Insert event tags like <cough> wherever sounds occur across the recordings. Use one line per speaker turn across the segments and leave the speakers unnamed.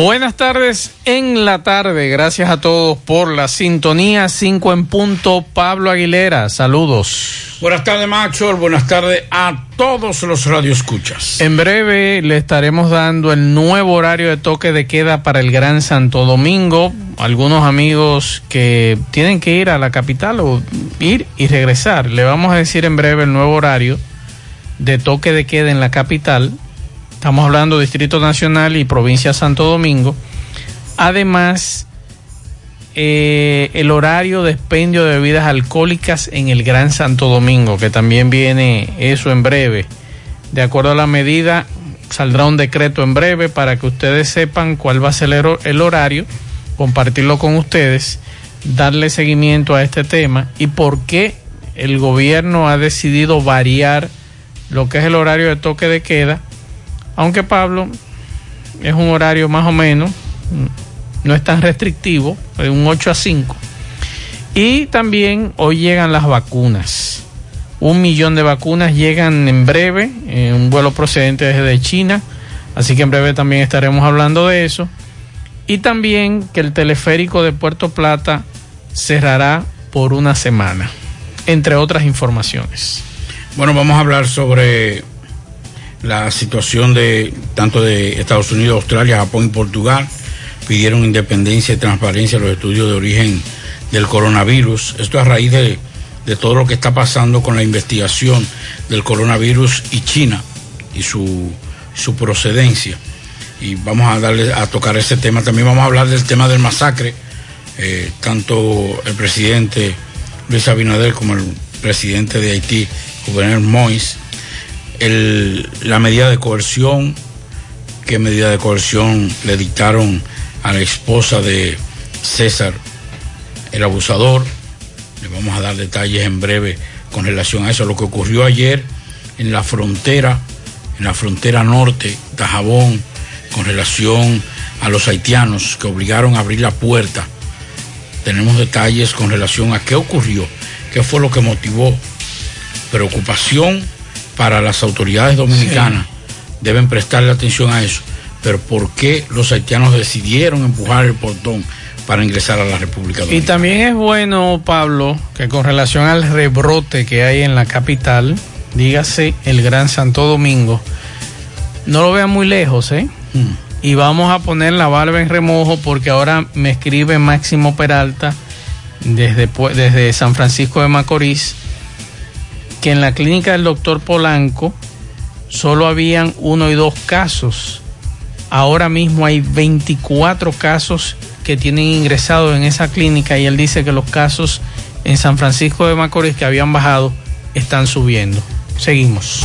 Buenas tardes en la tarde. Gracias a todos por la sintonía. 5 en punto. Pablo Aguilera, saludos.
Buenas tardes, Macho. Buenas tardes a todos los radioescuchas.
En breve le estaremos dando el nuevo horario de toque de queda para el Gran Santo Domingo. Algunos amigos que tienen que ir a la capital o ir y regresar. Le vamos a decir en breve el nuevo horario de toque de queda en la capital Estamos hablando Distrito Nacional y Provincia Santo Domingo. Además, eh, el horario de expendio de bebidas alcohólicas en el Gran Santo Domingo, que también viene eso en breve. De acuerdo a la medida, saldrá un decreto en breve para que ustedes sepan cuál va a ser el horario, compartirlo con ustedes, darle seguimiento a este tema y por qué el gobierno ha decidido variar lo que es el horario de toque de queda aunque Pablo es un horario más o menos, no es tan restrictivo, es un 8 a 5. Y también hoy llegan las vacunas. Un millón de vacunas llegan en breve, en un vuelo procedente desde China. Así que en breve también estaremos hablando de eso. Y también que el teleférico de Puerto Plata cerrará por una semana, entre otras informaciones.
Bueno, vamos a hablar sobre la situación de tanto de Estados Unidos, Australia, Japón y Portugal. Pidieron independencia y transparencia en los estudios de origen del coronavirus. Esto a raíz de, todo lo que está pasando con la investigación del coronavirus y China y su, su procedencia. Y vamos a darle a tocar ese tema. También vamos a hablar del tema del masacre. Eh, tanto el presidente Luis Abinader como el presidente de Haití, Gobernador Mois, la medida de coerción, qué medida de coerción le dictaron a la esposa de César, el abusador. Le vamos a dar detalles en breve con relación a eso. Lo que ocurrió ayer en la frontera, en la frontera norte, Tajabón, con relación a los haitianos que obligaron a abrir la puerta. Tenemos detalles con relación a qué ocurrió, qué fue lo que motivó preocupación para las autoridades dominicanas deben prestarle atención a eso. Pero ¿por qué los haitianos decidieron empujar el portón para ingresar a la República Dominicana?
Y también es bueno, Pablo, que con relación al rebrote que hay en la capital, dígase el Gran Santo Domingo, no lo vean muy lejos, ¿eh? Mm. Y vamos a poner la barba en remojo porque ahora me escribe Máximo Peralta desde, desde San Francisco de Macorís que en la clínica del doctor Polanco solo habían uno y dos casos. Ahora mismo hay 24 casos que tienen ingresado en esa clínica y él dice que los casos en San Francisco de Macorís que habían bajado están subiendo. Seguimos.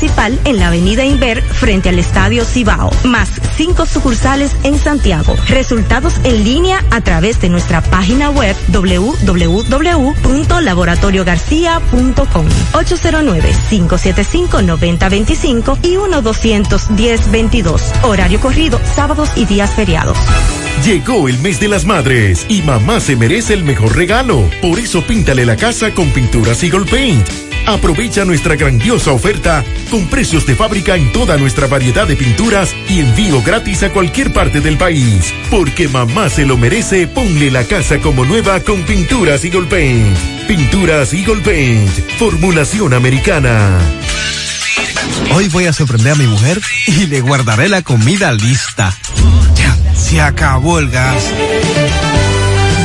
en la avenida Inver frente al Estadio Cibao, más cinco sucursales en Santiago. Resultados en línea a través de nuestra página web www.laboratoriogarcia.com 809-575-9025 y 1-210-22. Horario corrido, sábados y días feriados.
Llegó el mes de las madres y mamá se merece el mejor regalo. Por eso píntale la casa con pinturas Eagle Paint Aprovecha nuestra grandiosa oferta con precios de fábrica en toda nuestra variedad de pinturas y envío gratis a cualquier parte del país. Porque mamá se lo merece, ponle la casa como nueva con Pinturas Eagle Paint. Pinturas Eagle Paint, formulación americana.
Hoy voy a sorprender a mi mujer y le guardaré la comida lista. Ya, se acabó el gas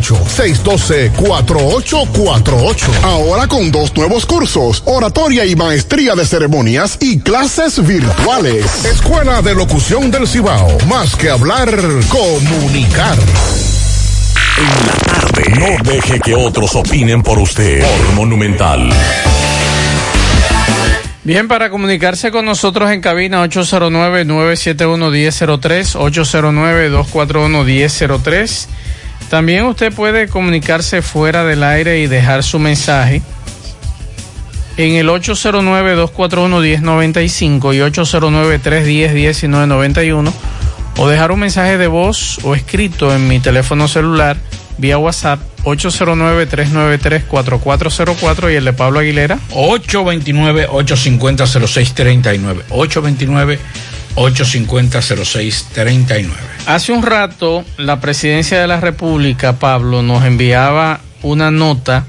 612-4848. Ahora con dos nuevos cursos, oratoria y maestría de ceremonias y clases virtuales. Escuela de Locución del Cibao. Más que hablar, comunicar.
En la tarde. No deje que otros opinen por usted. Por Monumental.
Bien, para comunicarse con nosotros en cabina 809-971-1003, 809-241-1003. También usted puede comunicarse fuera del aire y dejar su mensaje en el 809-241-1095 y 809-310-1991 o dejar un mensaje de voz o escrito en mi teléfono celular vía WhatsApp 809-393-4404 y el de Pablo Aguilera.
829-850-0639 829-850-0639
Hace un rato la presidencia de la República, Pablo, nos enviaba una nota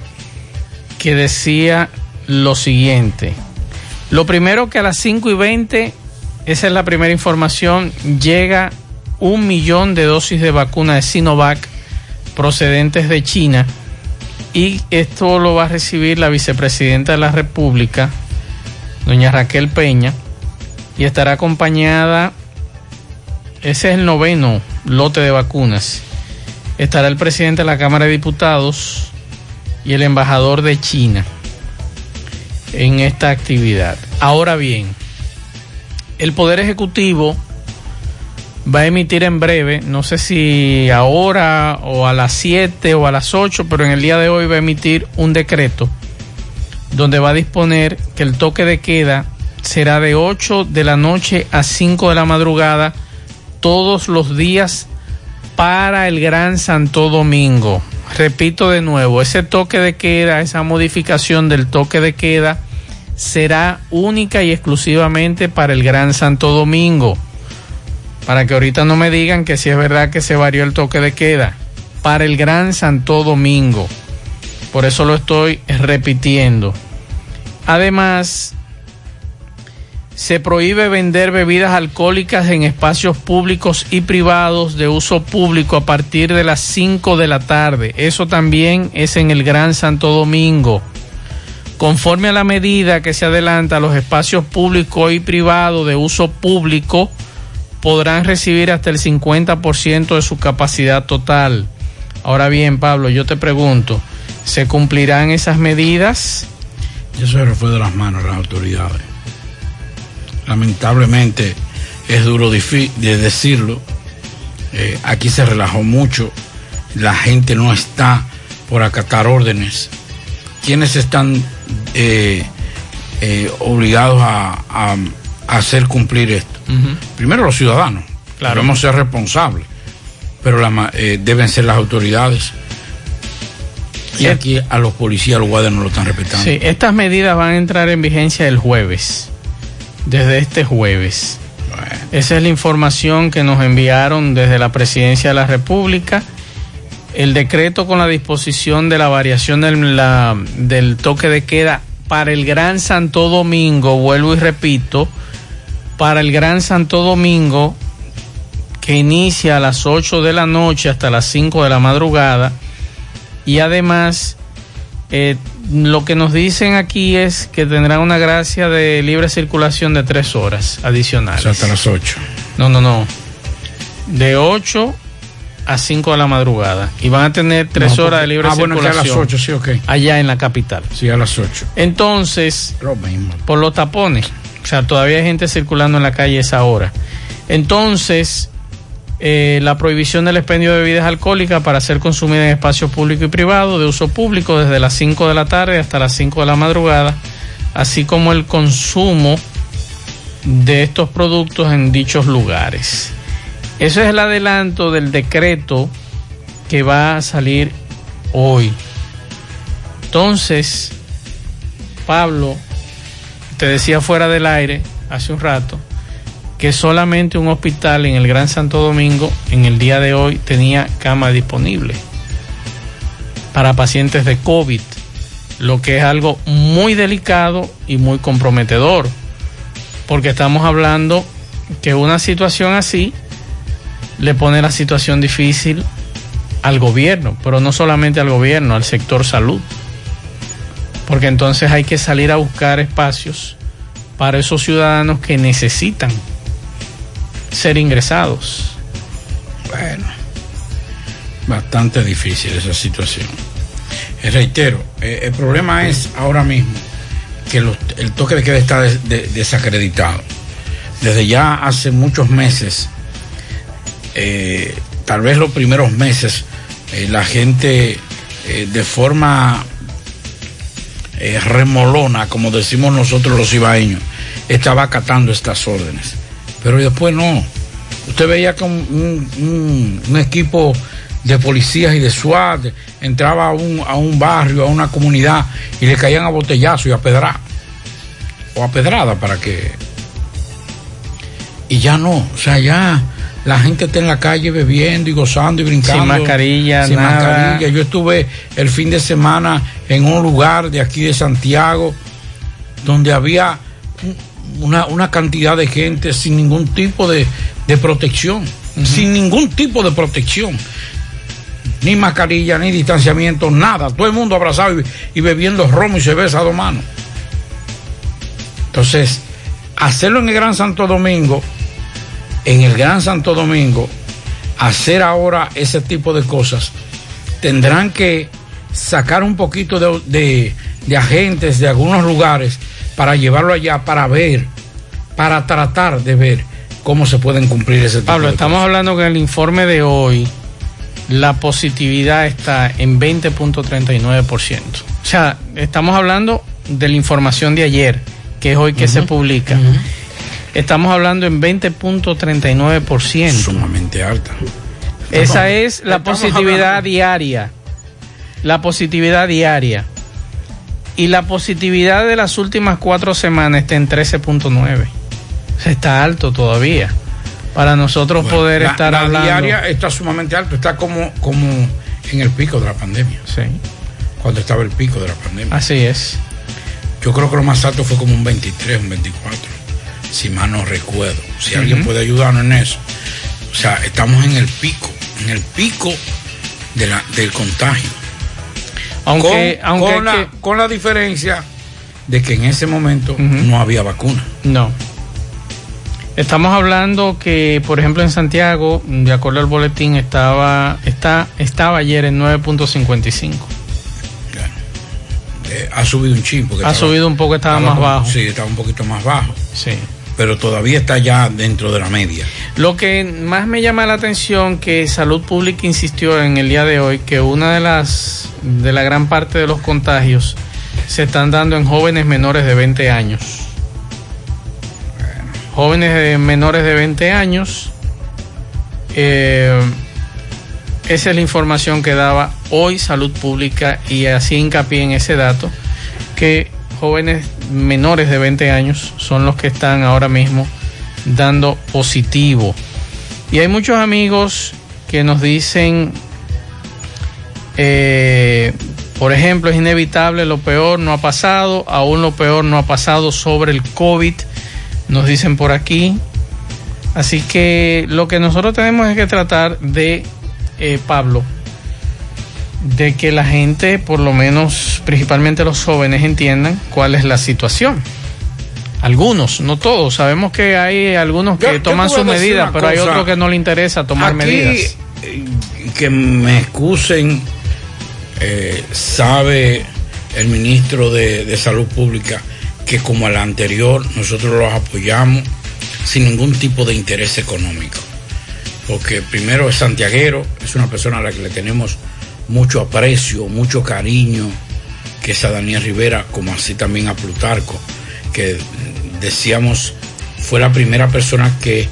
que decía lo siguiente. Lo primero que a las 5 y 20, esa es la primera información, llega un millón de dosis de vacuna de Sinovac procedentes de China y esto lo va a recibir la vicepresidenta de la República, doña Raquel Peña, y estará acompañada ese es el noveno lote de vacunas. Estará el presidente de la Cámara de Diputados y el embajador de China en esta actividad. Ahora bien, el Poder Ejecutivo va a emitir en breve, no sé si ahora o a las 7 o a las 8, pero en el día de hoy va a emitir un decreto donde va a disponer que el toque de queda será de 8 de la noche a 5 de la madrugada todos los días para el Gran Santo Domingo. Repito de nuevo, ese toque de queda, esa modificación del toque de queda será única y exclusivamente para el Gran Santo Domingo. Para que ahorita no me digan que si es verdad que se varió el toque de queda. Para el Gran Santo Domingo. Por eso lo estoy repitiendo. Además, se prohíbe vender bebidas alcohólicas en espacios públicos y privados de uso público a partir de las 5 de la tarde. Eso también es en el Gran Santo Domingo. Conforme a la medida que se adelanta, los espacios públicos y privados de uso público podrán recibir hasta el 50% de su capacidad total. Ahora bien, Pablo, yo te pregunto, ¿se cumplirán esas medidas?
Eso se fue de las manos de las autoridades lamentablemente es duro de decirlo. Eh, aquí se relajó mucho, la gente no está por acatar órdenes. ¿Quiénes están eh, eh, obligados a, hacer cumplir esto? Primero los ciudadanos, claro. debemos ser responsables, pero deben ser las autoridades. Y aquí a los policías, los guardias no lo están respetando.
Sí, estas medidas van a entrar en vigencia el jueves desde este jueves. Esa es la información que nos enviaron desde la Presidencia de la República. El decreto con la disposición de la variación del, toque de queda para el Gran Santo Domingo, vuelvo y repito, para el Gran Santo Domingo, que inicia a las 8 de la noche hasta las 5 de la madrugada. Y además, eh, lo que nos dicen aquí es que tendrá una gracia de libre circulación de 3 horas adicionales.
hasta las 8.
No, no, no. De 8 a 5 de la madrugada. Y van a tener 3
No, porque-
horas de libre
ah, bueno, que
circulación.
a las 8, sí, ok.
Allá en la capital.
Sí, a las 8.
Entonces,
Lo mismo.
por los tapones. O sea, todavía hay gente circulando en la calle a esa hora. Entonces, eh, la prohibición del expendio de bebidas alcohólicas para ser consumida en espacios públicos y privados de uso público desde las 5 de la tarde hasta las 5 de la madrugada, así como el consumo de estos productos en dichos lugares. Eso es el adelanto del decreto que va a salir hoy. Entonces, Pablo, te decía fuera del aire hace un rato que solamente un hospital en el Gran Santo Domingo en el día de hoy tenía cama disponible para pacientes de COVID, lo que es algo muy delicado y muy comprometedor, porque estamos hablando que una situación así le pone la situación difícil al gobierno, pero no solamente al gobierno, al sector salud porque entonces hay que salir a buscar espacios para esos ciudadanos que necesitan ser ingresados.
Bueno, bastante difícil esa situación. Eh, reitero, eh, el problema es ahora mismo que el toque de queda está des- de- desacreditado. Desde ya hace muchos meses, eh, tal vez los primeros meses, la gente de forma remolona, como decimos nosotros los ibaeños, estaba acatando estas órdenes. Pero después no. Usted veía que un, un- equipo de policías y de SWAT entraba a un, a un barrio, a una comunidad y le caían a botellazo y a pedra o a pedrada para que y ya no, o sea, ya la gente está en la calle bebiendo y gozando y brincando.
Sin mascarilla,
sin
nada.
mascarilla. Yo estuve el fin de semana en un lugar de aquí de Santiago donde había una, una cantidad de gente sin ningún tipo de, de protección, sin ningún tipo de protección. Ni mascarilla, ni distanciamiento, nada. Todo el mundo abrazado y, y bebiendo romo y cerveza a dos manos. Entonces, hacerlo en el Gran Santo Domingo, en el Gran Santo Domingo, hacer ahora ese tipo de cosas, tendrán que sacar un poquito de, de- de agentes de algunos lugares para llevarlo allá, para ver, para tratar de ver cómo se pueden cumplir ese tipo
Pablo,
de
estamos hablando que en el informe de hoy la positividad está en 20.39%. O sea, estamos hablando de la información de ayer, que es hoy que se publica. Estamos hablando en 20.39%.
Sumamente alta.
Esa es la positividad
hablando-
diaria. La positividad diaria. Y la positividad de las últimas cuatro semanas está en 13.9. O sea, está alto todavía. Para nosotros
Bueno,
poder
la-
estar
la
hablando.
diaria está sumamente alto, está como, como en el pico de la pandemia.
Sí.
Cuando estaba el pico de la pandemia.
Así es.
Yo creo que lo más alto fue como un 23, un 24, si mal no recuerdo. Si alguien puede ayudarnos en eso. O sea, estamos en el pico, en el pico de la, del contagio.
Aunque,
con,
aunque
con la,
que-
con la diferencia de que en ese momento no había vacuna.
No. Estamos hablando que, por ejemplo, en Santiago, de acuerdo al boletín, estaba, está, estaba ayer en 9.55.
Eh, ha subido un chin. porque
Ha subido un poco, estaba más
como-
bajo.
Sí, estaba un poquito más bajo.
Sí.
Pero todavía está ya dentro de la media.
Lo que más me llama la atención que Salud Pública insistió en el día de hoy que una de las de la gran parte de los contagios se están dando en jóvenes menores de 20 años. Jóvenes de menores de 20 años. eh, esa es la información que daba hoy Salud Pública y así hincapié en ese dato que jóvenes menores de 20 años son los que están ahora mismo dando positivo. Y hay muchos amigos que nos dicen eh, Por ejemplo, es inevitable, lo peor no ha pasado, aún lo peor no ha pasado sobre el COVID, nos dicen por aquí. Así que lo que nosotros tenemos es que tratar de, eh, Pablo, de que la gente, por lo menos principalmente los jóvenes, entiendan cuál es la situación. Algunos, no todos. Sabemos que hay algunos que
Yo-
toman sus medidas, pero hay otros que no le interesa tomar
Aquí,
medidas.
eh, que me excusen, eh, sabe el ministro de, de Salud Pública que como al anterior nosotros los apoyamos sin ningún tipo de interés económico. Porque primero es santiaguero, es una persona a la que le tenemos mucho aprecio, mucho cariño, que es a Daniel Rivera, como así también a Plutarco, que decíamos fue la primera persona que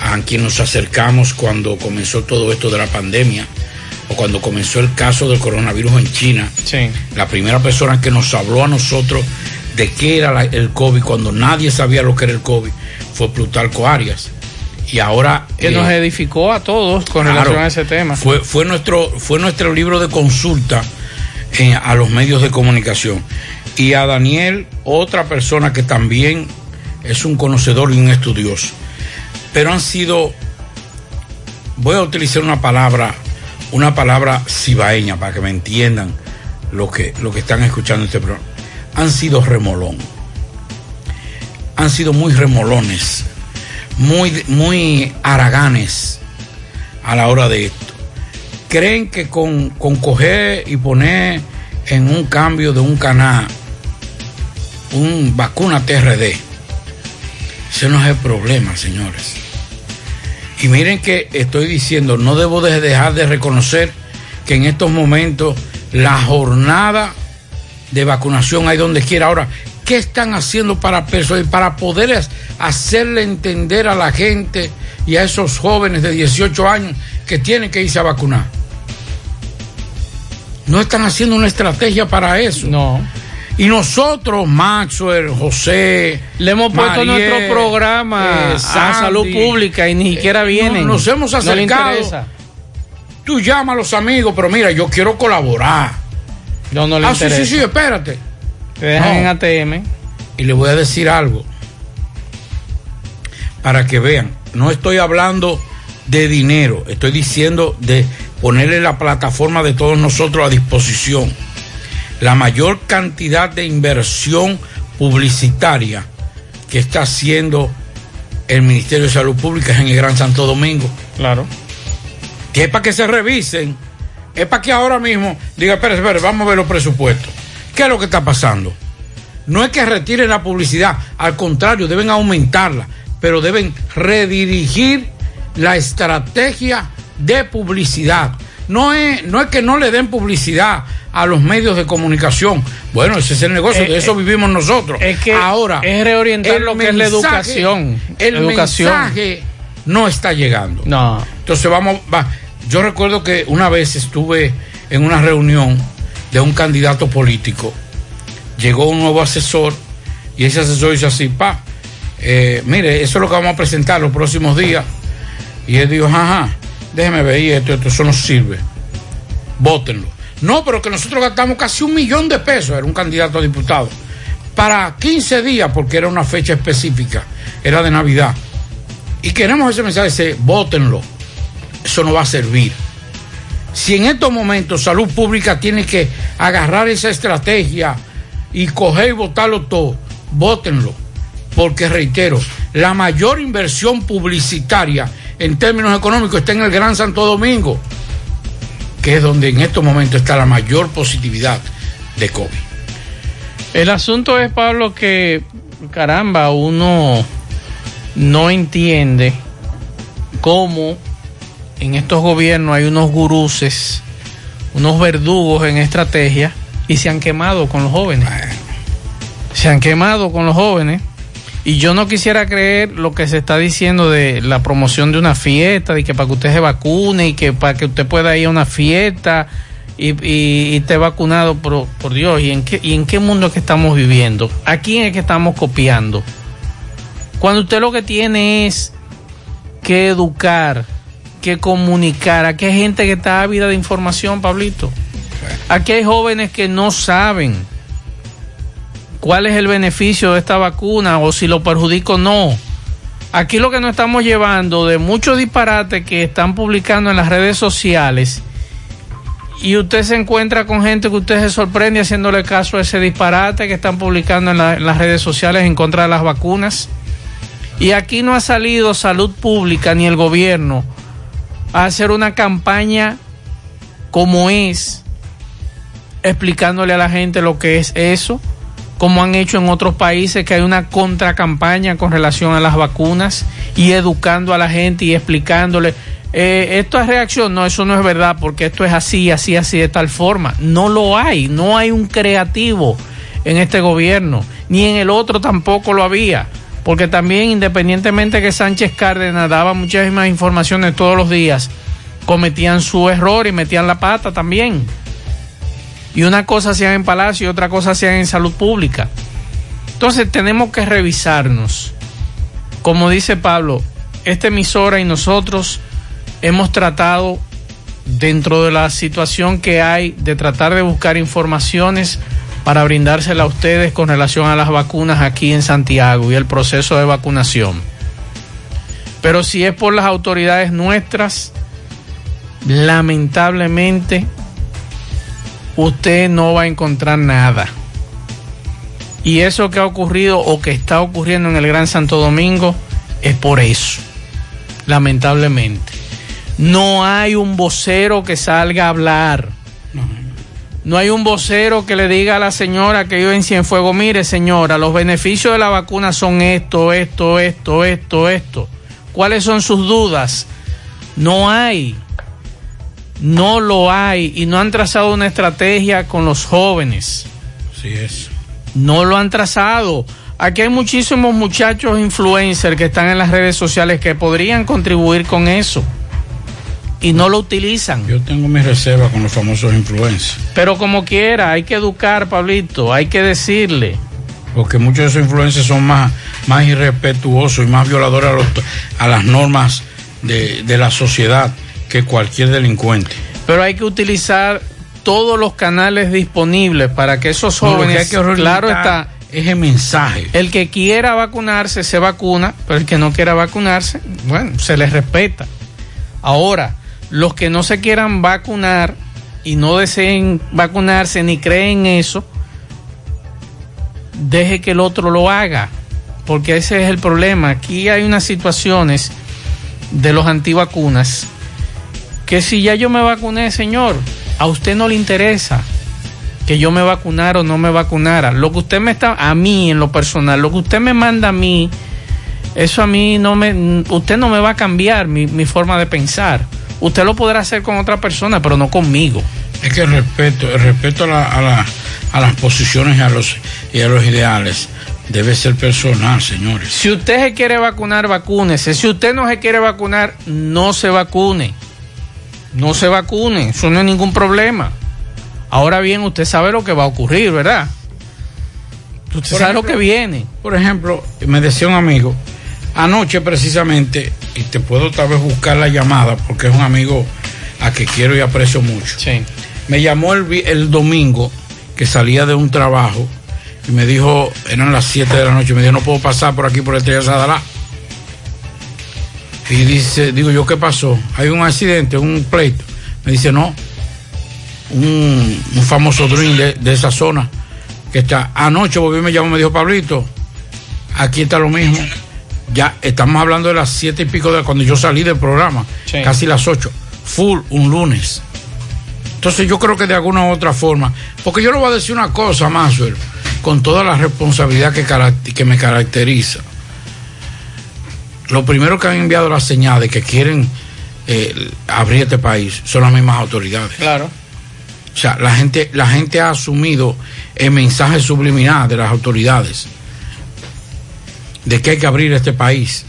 a quien nos acercamos cuando comenzó todo esto de la pandemia o cuando comenzó el caso del coronavirus en China.
Sí.
La primera persona que nos habló a nosotros de qué era la- el COVID cuando nadie sabía lo que era el COVID fue Plutarco Arias. Y ahora
Que
eh,
nos edificó a todos con
Claro.
relación a ese tema.
fue, fue, nuestro, fue nuestro libro de consulta a los medios de comunicación. Y a Daniel, otra persona que también es un conocedor y un estudioso. Pero han sido, voy a utilizar una palabra, una palabra cibaeña para que me entiendan lo que, lo que están escuchando este programa. Han sido remolón. Han sido muy remolones, muy, muy haraganes a la hora de esto. Creen que con, con coger y poner en un cambio de un canal un vacuna TRD, ese no es el problema, señores. Y miren que estoy diciendo, no debo de dejar de reconocer que en estos momentos la jornada de vacunación hay donde quiera. Ahora, ¿qué están haciendo para, para poder hacerle entender a la gente y a esos jóvenes de 18 años que tienen que irse a vacunar? No están haciendo una estrategia para eso.
No.
Y nosotros, Maxwell, José,
Le hemos puesto nuestro programa
eh,
a salud pública y ni siquiera
eh,
vienen.
no- nos hemos acercado. Tú llamas a los amigos, pero mira, yo quiero colaborar.
No, no le
ah, sí,
interesa.
sí, sí, espérate.
Te dejan
No.
en ATM.
Y le voy a decir algo. Para que vean, no estoy hablando de dinero, estoy diciendo de ponerle la plataforma de todos nosotros a disposición. La mayor cantidad de inversión publicitaria que está haciendo el Ministerio de Salud Pública es en el Gran Santo Domingo.
Claro.
Que es para que se revisen. Es para que ahora mismo diga, espera, espera, vamos a ver los presupuestos. ¿Qué es lo que está pasando? No es que retiren la publicidad, al contrario, deben aumentarla, pero deben redirigir la estrategia de publicidad. No es, no es que no le den publicidad a los medios de comunicación. Bueno, ese es el negocio,
Eh,
de eso
eh,
vivimos nosotros.
es que
Ahora,
es reorientar lo que es la educación.
El
Educación.
mensaje no está llegando.
No.
Entonces vamos, va. Yo recuerdo que una vez estuve en una reunión de un candidato político. Llegó un nuevo asesor y ese asesor dice así, pa, eh, mire, eso es lo que vamos a presentar los próximos días. Y él dijo, ajá, déjeme ver y esto, esto, eso no sirve. Vótenlo. No, pero que nosotros gastamos casi un millón de pesos, era un candidato a diputado, para 15 días, porque era una fecha específica, era de Navidad. Y queremos ese mensaje, ese, vótenlo. Eso no va a servir. Si en estos momentos salud pública tiene que agarrar esa estrategia y coger y votarlo todo, vótenlo. Porque reitero, la mayor inversión publicitaria en términos económicos está en el Gran Santo Domingo, que es donde en estos momentos está la mayor positividad de COVID.
El asunto es, Pablo, que caramba, uno no entiende cómo en estos gobiernos hay unos guruses, unos verdugos en estrategia y se han quemado con los jóvenes. Se han quemado con los jóvenes. Y yo no quisiera creer lo que se está diciendo de la promoción de una fiesta, de que para que usted se vacune y que para que usted pueda ir a una fiesta y, y, y esté vacunado, por, por Dios, ¿y en, qué, ¿y en qué mundo es que estamos viviendo? ¿A quién es que estamos copiando? Cuando usted lo que tiene es que educar, que comunicar, a qué gente que está ávida de información, Pablito. Aquí hay jóvenes que no saben cuál es el beneficio de esta vacuna o si lo perjudica o no. Aquí lo que nos estamos llevando de muchos disparates que están publicando en las redes sociales y usted se encuentra con gente que usted se sorprende haciéndole caso a ese disparate que están publicando en, en las redes sociales en contra de las vacunas. Y aquí no ha salido salud pública ni el gobierno a hacer una campaña como es, explicándole a la gente lo que es eso, como han hecho en otros países, que hay una contracampaña con relación a las vacunas y educando a la gente y explicándole. Eh, esto es reacción, no, eso no es verdad, porque esto es así, así, así, de tal forma. No lo hay, no hay un creativo en este gobierno, ni en el otro tampoco lo había porque también independientemente que Sánchez Cárdenas daba muchísimas informaciones todos los días, cometían su error y metían la pata también. Y una cosa hacían en Palacio y otra cosa hacían en Salud Pública. Entonces tenemos que revisarnos. Como dice Pablo, esta emisora y nosotros hemos tratado dentro de la situación que hay de tratar de buscar informaciones para brindársela a ustedes con relación a las vacunas aquí en Santiago y el proceso de vacunación. Pero si es por las autoridades nuestras, lamentablemente usted no va a encontrar nada. Y eso que ha ocurrido o que está ocurriendo en el Gran Santo Domingo es por eso, lamentablemente. No hay un vocero que salga a hablar no hay un vocero que le diga a la señora que vive en Cienfuegos, mire señora, los beneficios de la vacuna son esto, esto, esto, esto, esto. ¿Cuáles son sus dudas? No hay. No lo hay. Y no han trazado una estrategia con los jóvenes.
Así es.
No lo han trazado. Aquí hay muchísimos muchachos influencers que están en las redes sociales que podrían contribuir con eso y no lo utilizan.
Yo tengo mi reserva con los famosos influencers.
Pero como quiera, hay que educar, Pablito, hay que decirle.
Porque muchos de esos influencers son más, más irrespetuosos y más violadores a, los, a las normas de, de la sociedad que cualquier delincuente.
Pero hay que utilizar todos los canales disponibles para que esos jóvenes,
no, que claro está, es el mensaje.
El que quiera vacunarse se vacuna, pero el que no quiera vacunarse, bueno, se les respeta. Ahora, los que no se quieran vacunar y no deseen vacunarse ni creen eso, deje que el otro lo haga, porque ese es el problema. Aquí hay unas situaciones de los antivacunas que si ya yo me vacuné, señor, a usted no le interesa que yo me vacunara o no me vacunara. Lo que usted me está, a mí en lo personal, lo que usted me manda a mí, eso a mí no me, usted no me va a cambiar mi, mi forma de pensar. Usted lo podrá hacer con otra persona, pero no conmigo.
Es que el respeto, el respeto a, la, a, la, a las posiciones y a, los, y a los ideales debe ser personal, señores.
Si usted se quiere vacunar, vacúnese. Si usted no se quiere vacunar, no se vacune. No se vacune, eso no es ningún problema. Ahora bien, usted sabe lo que va a ocurrir, ¿verdad? Usted por sabe ejemplo, lo que viene.
Por ejemplo, me decía un amigo, anoche precisamente, y te puedo tal vez buscar la llamada porque es un amigo a que quiero y aprecio mucho.
Sí.
Me llamó el, el domingo que salía de un trabajo y me dijo, eran las 7 de la noche, me dijo, no puedo pasar por aquí por el Estrella Sadalá. Y dice, digo yo, ¿qué pasó? Hay un accidente, un pleito. Me dice, no, un, un famoso drink de, de, esa zona que está. Anoche volvió me llamó, me dijo, Pablito, aquí está lo mismo. Ya estamos hablando de las siete y pico de cuando yo salí del programa, sí. casi las ocho. Full un lunes. Entonces yo creo que de alguna u otra forma, porque yo le voy a decir una cosa, Maxwell, con toda la responsabilidad que, que me caracteriza. Lo primero que han enviado la señal de que quieren eh, abrir este país son las mismas autoridades.
Claro.
O sea, la gente, la gente ha asumido el mensaje subliminal de las autoridades de que hay que abrir este país.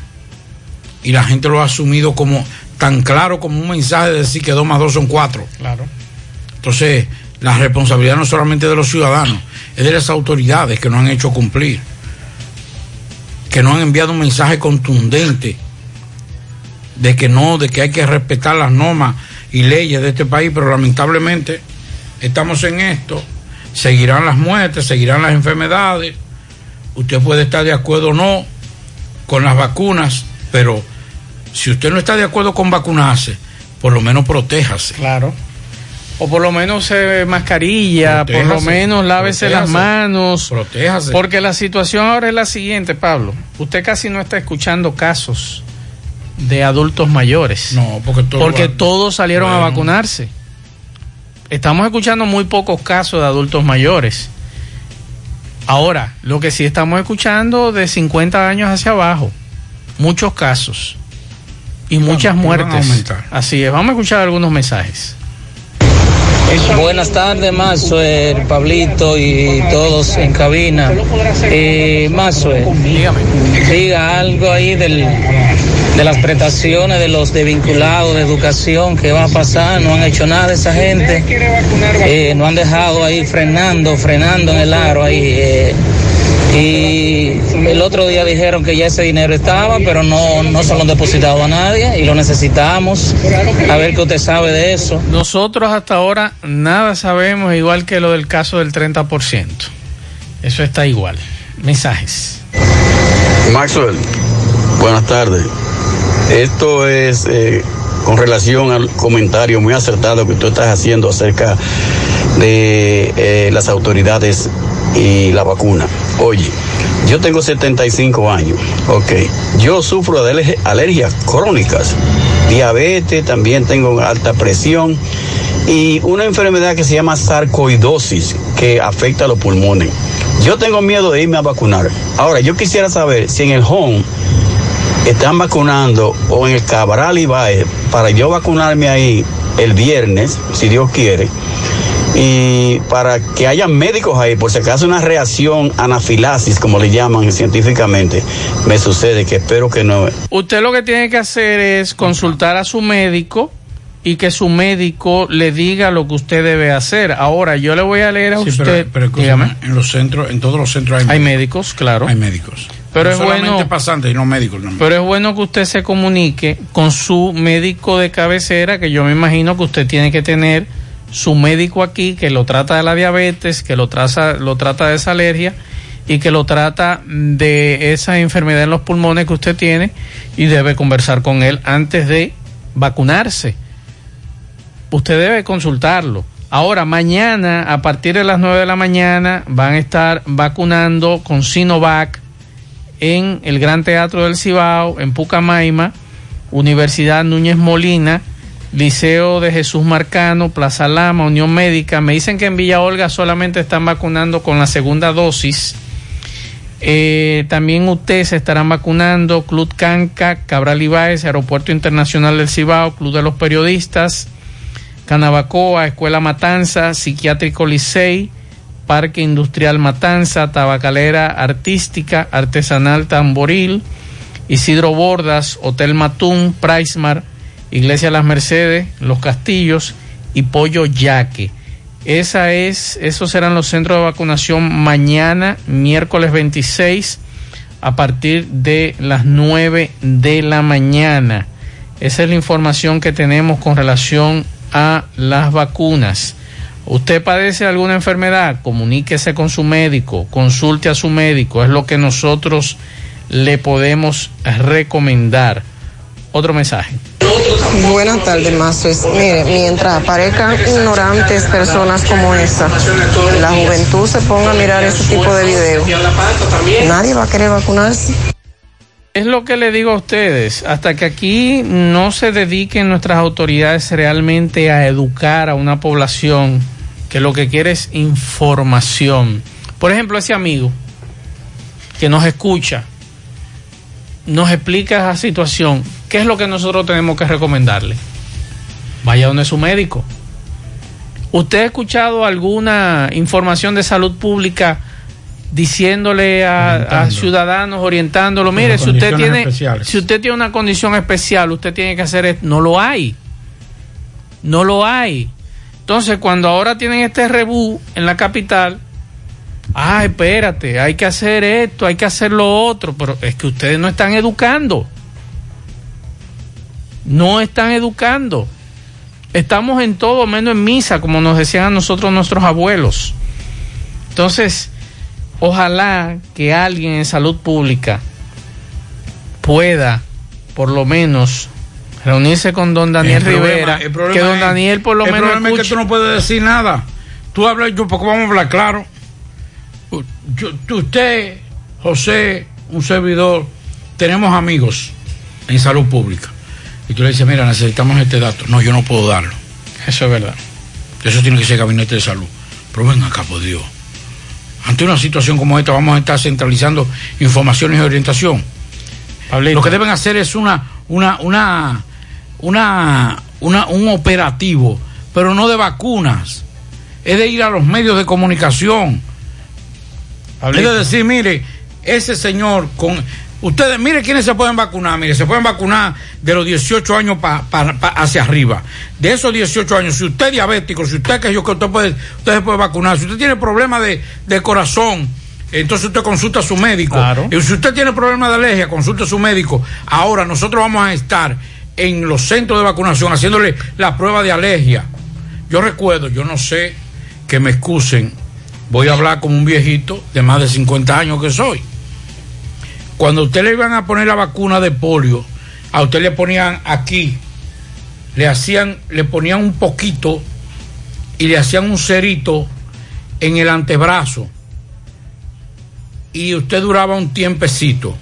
Y la gente lo ha asumido como tan claro como un mensaje de decir que dos más dos son cuatro.
Claro.
Entonces, la responsabilidad no solamente de los ciudadanos, es de las autoridades que no han hecho cumplir, que no han enviado un mensaje contundente de que no, de que hay que respetar las normas y leyes de este país, pero lamentablemente estamos en esto, seguirán las muertes, seguirán las enfermedades, usted puede estar de acuerdo o no con las vacunas, pero si usted no está de acuerdo con vacunarse, por lo menos protéjase.
Claro. O por lo menos eh, mascarilla, por lo menos lávese las manos.
Protéjase.
Porque la situación ahora es la siguiente, Pablo. Usted casi no está escuchando casos de adultos mayores.
No, porque, todo
porque todos salieron a vacunarse. Estamos escuchando muy pocos casos de adultos mayores. Ahora, lo que sí estamos escuchando de 50 años hacia abajo, muchos casos y muchas muertes. Así es, vamos a escuchar algunos mensajes.
Buenas tardes, Mazuel, Pablito y todos en cabina. Eh, diga algo ahí del, de las prestaciones de los desvinculados de educación, qué va a pasar, no han hecho nada esa gente, eh, no han dejado ahí frenando, frenando en el aro ahí. Eh, y el otro día dijeron que ya ese dinero estaba, pero no, no se lo han depositado a nadie y lo necesitamos. A ver qué usted sabe de eso.
Nosotros hasta ahora nada sabemos, igual que lo del caso del 30%. Eso está igual. Mensajes.
Maxwell, buenas tardes. Esto es eh, con relación al comentario muy acertado que tú estás haciendo acerca de eh, las autoridades y la vacuna. Oye, yo tengo 75 años, ok. Yo sufro de alergias crónicas, diabetes, también tengo alta presión y una enfermedad que se llama sarcoidosis que afecta a los pulmones. Yo tengo miedo de irme a vacunar. Ahora, yo quisiera saber si en el home están vacunando o en el Cabral Ibaez para yo vacunarme ahí el viernes, si Dios quiere y para que haya médicos ahí, por si acaso una reacción anafilasis, como le llaman científicamente, me sucede, que espero que no.
Usted lo que tiene que hacer es consultar a su médico y que su médico le diga lo que usted debe hacer. Ahora, yo le voy a leer a usted.
Pero, en los centros, en todos los centros
hay, médicos. claro.
Hay médicos.
Pero es bueno,
pasantes y no médicos.
Pero es bueno que usted se comunique con su médico de cabecera, que yo me imagino que usted tiene que tener su médico aquí que lo trata de la diabetes, que lo, trata, lo trata de esa alergia y que lo trata de esa enfermedad en los pulmones que usted tiene y debe conversar con él antes de vacunarse. Usted debe consultarlo. Ahora, mañana, a partir de las 9 de la mañana, van a estar vacunando con Sinovac en el Gran Teatro del Cibao, en Pucamaima, Universidad Núñez Molina, Liceo de Jesús Marcano, Plaza Lama, Unión Médica. Me dicen que en Villa Olga solamente están vacunando con la segunda dosis. Eh, también ustedes se estarán vacunando, Club Canca, Cabral Ibáez, Aeropuerto Internacional del Cibao, Club de los Periodistas, Canabacoa, Escuela Matanza, Psiquiátrico Licey, Parque Industrial Matanza, Tabacalera Artística, Artesanal Tamboril, Isidro Bordas, Hotel Matún, Pricemar, Iglesia Las Mercedes, Los Castillos y Pollo Yaque. Esa es, esos serán los centros de vacunación mañana, miércoles 26, a partir de las 9 de la mañana. Esa es la información que tenemos con relación a las vacunas. ¿Usted padece alguna enfermedad? Comuníquese con su médico, consulte a su médico, es lo que nosotros le podemos recomendar. Otro mensaje.
Buenas tardes, Mazos. Mire, mientras aparezcan ignorantes personas como esa, la juventud se ponga a mirar ese tipo de videos, nadie va a querer vacunarse.
Es lo que le digo a ustedes, hasta que aquí no se dediquen nuestras autoridades realmente a educar a una población que lo que quiere es información. Por ejemplo, ese amigo que nos escucha, nos explica esa situación, ¿qué es lo que nosotros tenemos que recomendarle? Vaya donde su médico. ¿Usted ha escuchado alguna información de salud pública diciéndole a, ciudadanos, orientándolo? Mire, si usted, tiene, si usted tiene una condición especial, usted tiene que hacer esto. No lo hay. No lo hay. Entonces, cuando ahora tienen este rebú en la capital, ah, espérate, hay que hacer esto, hay que hacer lo otro, pero es que ustedes no están educando. No están educando. Estamos en todo menos en misa, como nos decían a nosotros nuestros abuelos. Entonces, ojalá que alguien en salud pública pueda, por lo menos, reunirse con don Daniel
El
Rivera,
el problema
que don Daniel por lo
el
menos
problema es que tú no puedes decir nada. Tú hablas, yo, porque vamos a hablar claro. Yo- tú- usted, José, un servidor, tenemos amigos en salud pública. Y tú le dices, mira, necesitamos este dato. No, yo no puedo darlo.
Eso es verdad.
Eso tiene que ser gabinete de salud. Pero ven acá, por Dios. Ante una situación como esta, vamos a estar centralizando informaciones y orientación. Lo que deben hacer es una, una, una, una, una- un operativo, pero no de vacunas. Es de ir a los medios de comunicación. Es de decir, mire, ese señor con. Ustedes, mire quiénes se pueden vacunar. Mire, se pueden vacunar de los 18 años pa- pa- pa- hacia arriba. De esos 18 años, si usted es diabético, si usted que yo que usted puede, usted se puede vacunar. Si usted tiene problemas de, de corazón, entonces usted consulta a su médico. Y si usted tiene problemas de alergia, consulte a su médico. Ahora nosotros vamos a estar en los centros de vacunación haciéndole la prueba de alergia. Yo recuerdo, yo no sé que me excusen, voy a hablar como un viejito de más de 50 años que soy. Cuando a usted le iban a poner la vacuna de polio, a usted le ponían aquí, le hacían, le ponían un poquito y le hacían un cerito en el antebrazo. Y usted duraba un tiempecito.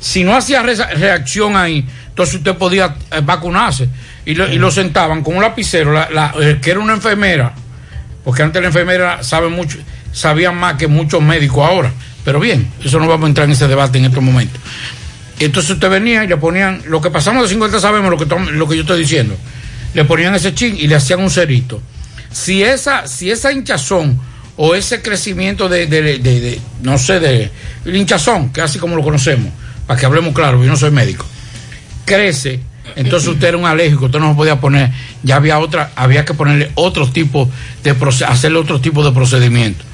Si no hacía re- reacción ahí, entonces usted podía eh, vacunarse. Y lo, y lo sentaban con un lapicero, la- la- que era una enfermera, porque antes la enfermera sabe mucho, sabían más que muchos médicos ahora. Pero bien, eso no vamos a entrar en ese debate en estos momentos. Entonces usted venía y le ponían, lo que pasamos de 50 sabemos lo que, lo que yo estoy diciendo. Le ponían ese chin y le hacían un cerito. Si esa, si esa hinchazón o ese crecimiento de, de- de- no sé, de el hinchazón, que así como lo conocemos, para que hablemos claro, yo no soy médico, crece, entonces usted era un alérgico, usted no podía poner, ya había otra, había que ponerle otro tipo de hacerle otro tipo de procedimiento.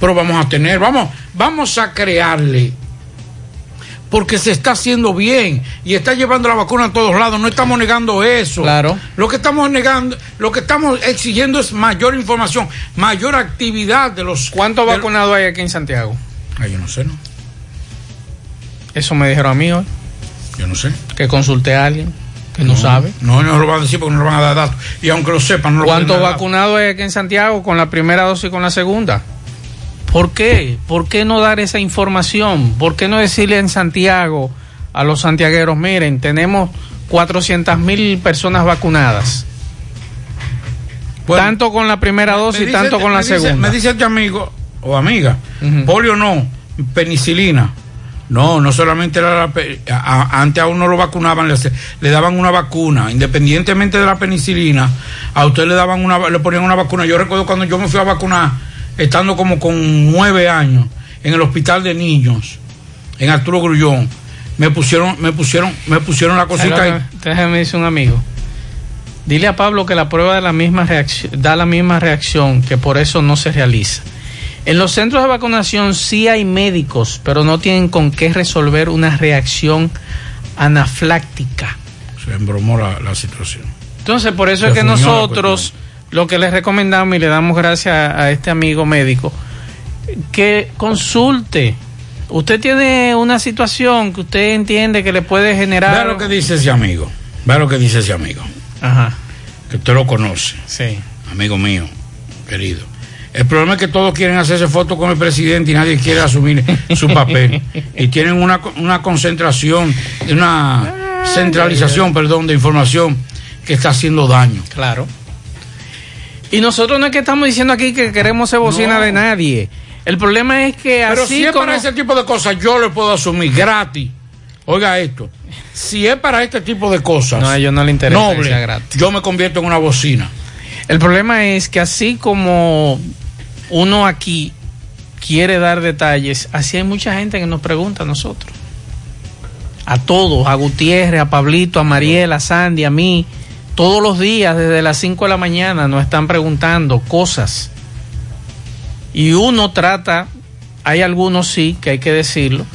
Pero vamos a tener, vamos, vamos a crearle porque se está haciendo bien y está llevando la vacuna a todos lados. No estamos negando eso.
Claro.
Lo que estamos negando, lo que estamos exigiendo es mayor información, mayor actividad de los.
¿Cuántos vacunados hay aquí en Santiago?
Ay, yo no sé, ¿no?
Eso me dijeron a mí hoy.
Yo no sé.
Que consulté a alguien que no, sabe.
No, no lo van a decir porque no lo van a dar datos. Y aunque lo sepan, no lo
¿Cuántos vacunados hay aquí en Santiago con la primera dosis y con la segunda? ¿Por qué? ¿Por qué no dar esa información? ¿Por qué no decirle en Santiago a los santiagueros, miren, tenemos 400 mil personas vacunadas? tanto con la primera dosis y tanto con la
dice-
segunda.
me dice este amigo o amiga, polio no, penicilina. No, no solamente era la a- antes a uno lo vacunaban, le, le daban una vacuna, independientemente de la penicilina, a usted le daban una, le ponían una vacuna. Yo recuerdo cuando yo me fui a vacunar, estando como con nueve años, en el hospital de niños, en Arturo Grullón, me pusieron, me pusieron, me pusieron la cosita ahí.
Déjame decir un amigo. Dile a Pablo que la prueba de la misma reacción, da la misma reacción, que por eso no se realiza. En los centros de vacunación sí hay médicos, pero no tienen con qué resolver una reacción anafláctica.
Se embromó la, la situación.
Entonces, por eso
Se
es que nosotros lo que les recomendamos y le damos gracias a, a este amigo médico, que consulte. Usted tiene una situación que usted entiende que le puede generar...
Vea lo que dice ese amigo. Vea lo que dice ese amigo.
Ajá.
Que usted lo conoce.
Sí.
Amigo mío, querido. El problema es que todos quieren hacerse fotos con el presidente y nadie quiere asumir <laughs> su papel. Y tienen una, una concentración, una centralización, perdón, de información que está haciendo daño.
Claro. Y nosotros no es que estamos diciendo aquí que queremos ser bocina
No.
de nadie. El problema es que
Pero
así
si es
como...
para ese tipo de cosas, yo lo puedo asumir gratis. Oiga esto. Si es para este tipo de cosas,
No, a ellos no les interesa que
noble,
sea gratis.
yo me convierto en una bocina.
El problema es que así como uno aquí quiere dar detalles, así hay mucha gente que nos pregunta a nosotros. A todos, a Gutiérrez, a Pablito, a Mariela, a Sandy, a mí. Todos los días, desde las 5 de la mañana, nos están preguntando cosas. Y uno trata, hay algunos sí, que hay que decirlo,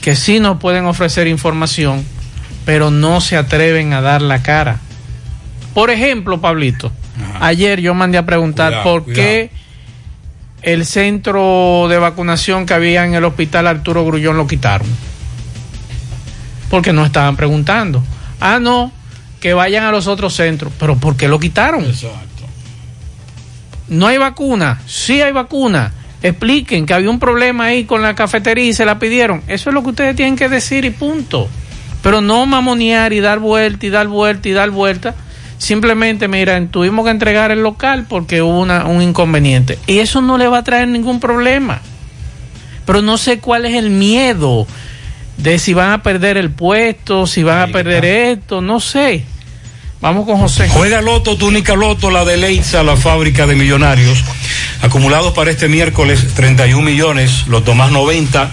que sí nos pueden ofrecer información, pero no se atreven a dar la cara. Por ejemplo, Pablito, ayer yo mandé a preguntar
Cuidado,
por
cuidado.
qué el centro de vacunación que había en el hospital Arturo Grullón lo quitaron. Porque no estaban preguntando. Ah, no, que vayan a los otros centros. Pero ¿por qué lo quitaron? No hay vacuna. Sí hay vacuna. Expliquen que había un problema ahí con la cafetería y se la pidieron. Eso es lo que ustedes tienen que decir y punto. Pero no mamonear y dar vuelta y dar vuelta y dar vuelta. Simplemente, miren, tuvimos que entregar el local porque hubo una- un inconveniente. Y eso no le va a traer ningún problema. Pero no sé cuál es el miedo de si van a perder el puesto, si van a perder esto, no sé. Vamos con José.
Juega Loto, túnica Loto, la de Leitza, la fábrica de millonarios. Acumulados para este miércoles 31 millones, Loto más 90,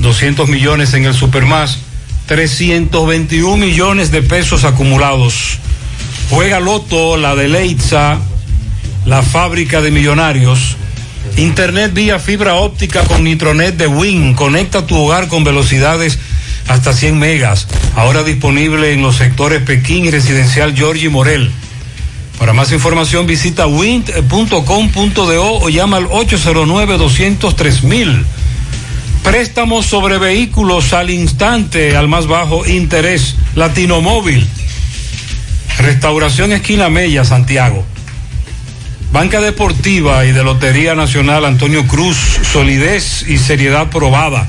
200 millones en el Supermás, 321 millones de pesos acumulados. Juega Loto, la de Leitza, la fábrica de millonarios. Internet vía fibra óptica con Nitronet de Win. Conecta tu hogar con velocidades hasta 100 megas. Ahora disponible en los sectores Pekín y Residencial Georgie Morel. Para más información visita wint.com.do o llama al 809-203 Préstamos sobre vehículos al instante, al más bajo interés. Latino Móvil. Restauración Esquina Mella, Santiago. Banca Deportiva y de Lotería Nacional Antonio Cruz, solidez y seriedad probada.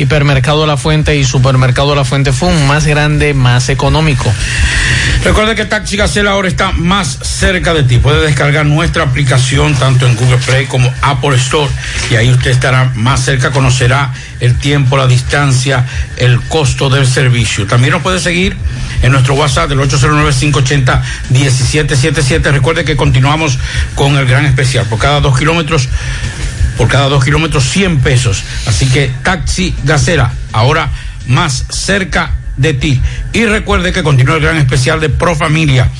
Hipermercado La Fuente y Supermercado La Fuente Fund, más grande, más económico.
Recuerda que Taxi Gacela ahora está más cerca de ti. Puede descargar nuestra aplicación tanto en Google Play como Apple Store y ahí usted estará más cerca, conocerá el tiempo, la distancia, el costo del servicio. También nos puede seguir en nuestro WhatsApp del 809-580-1777. Recuerde que continuamos con el gran especial. Por cada dos kilómetros, por cada dos kilómetros, 100 pesos. Así que Taxi Gacela, ahora más cerca de ti. Y recuerde que continúa el gran especial de Pro Familia.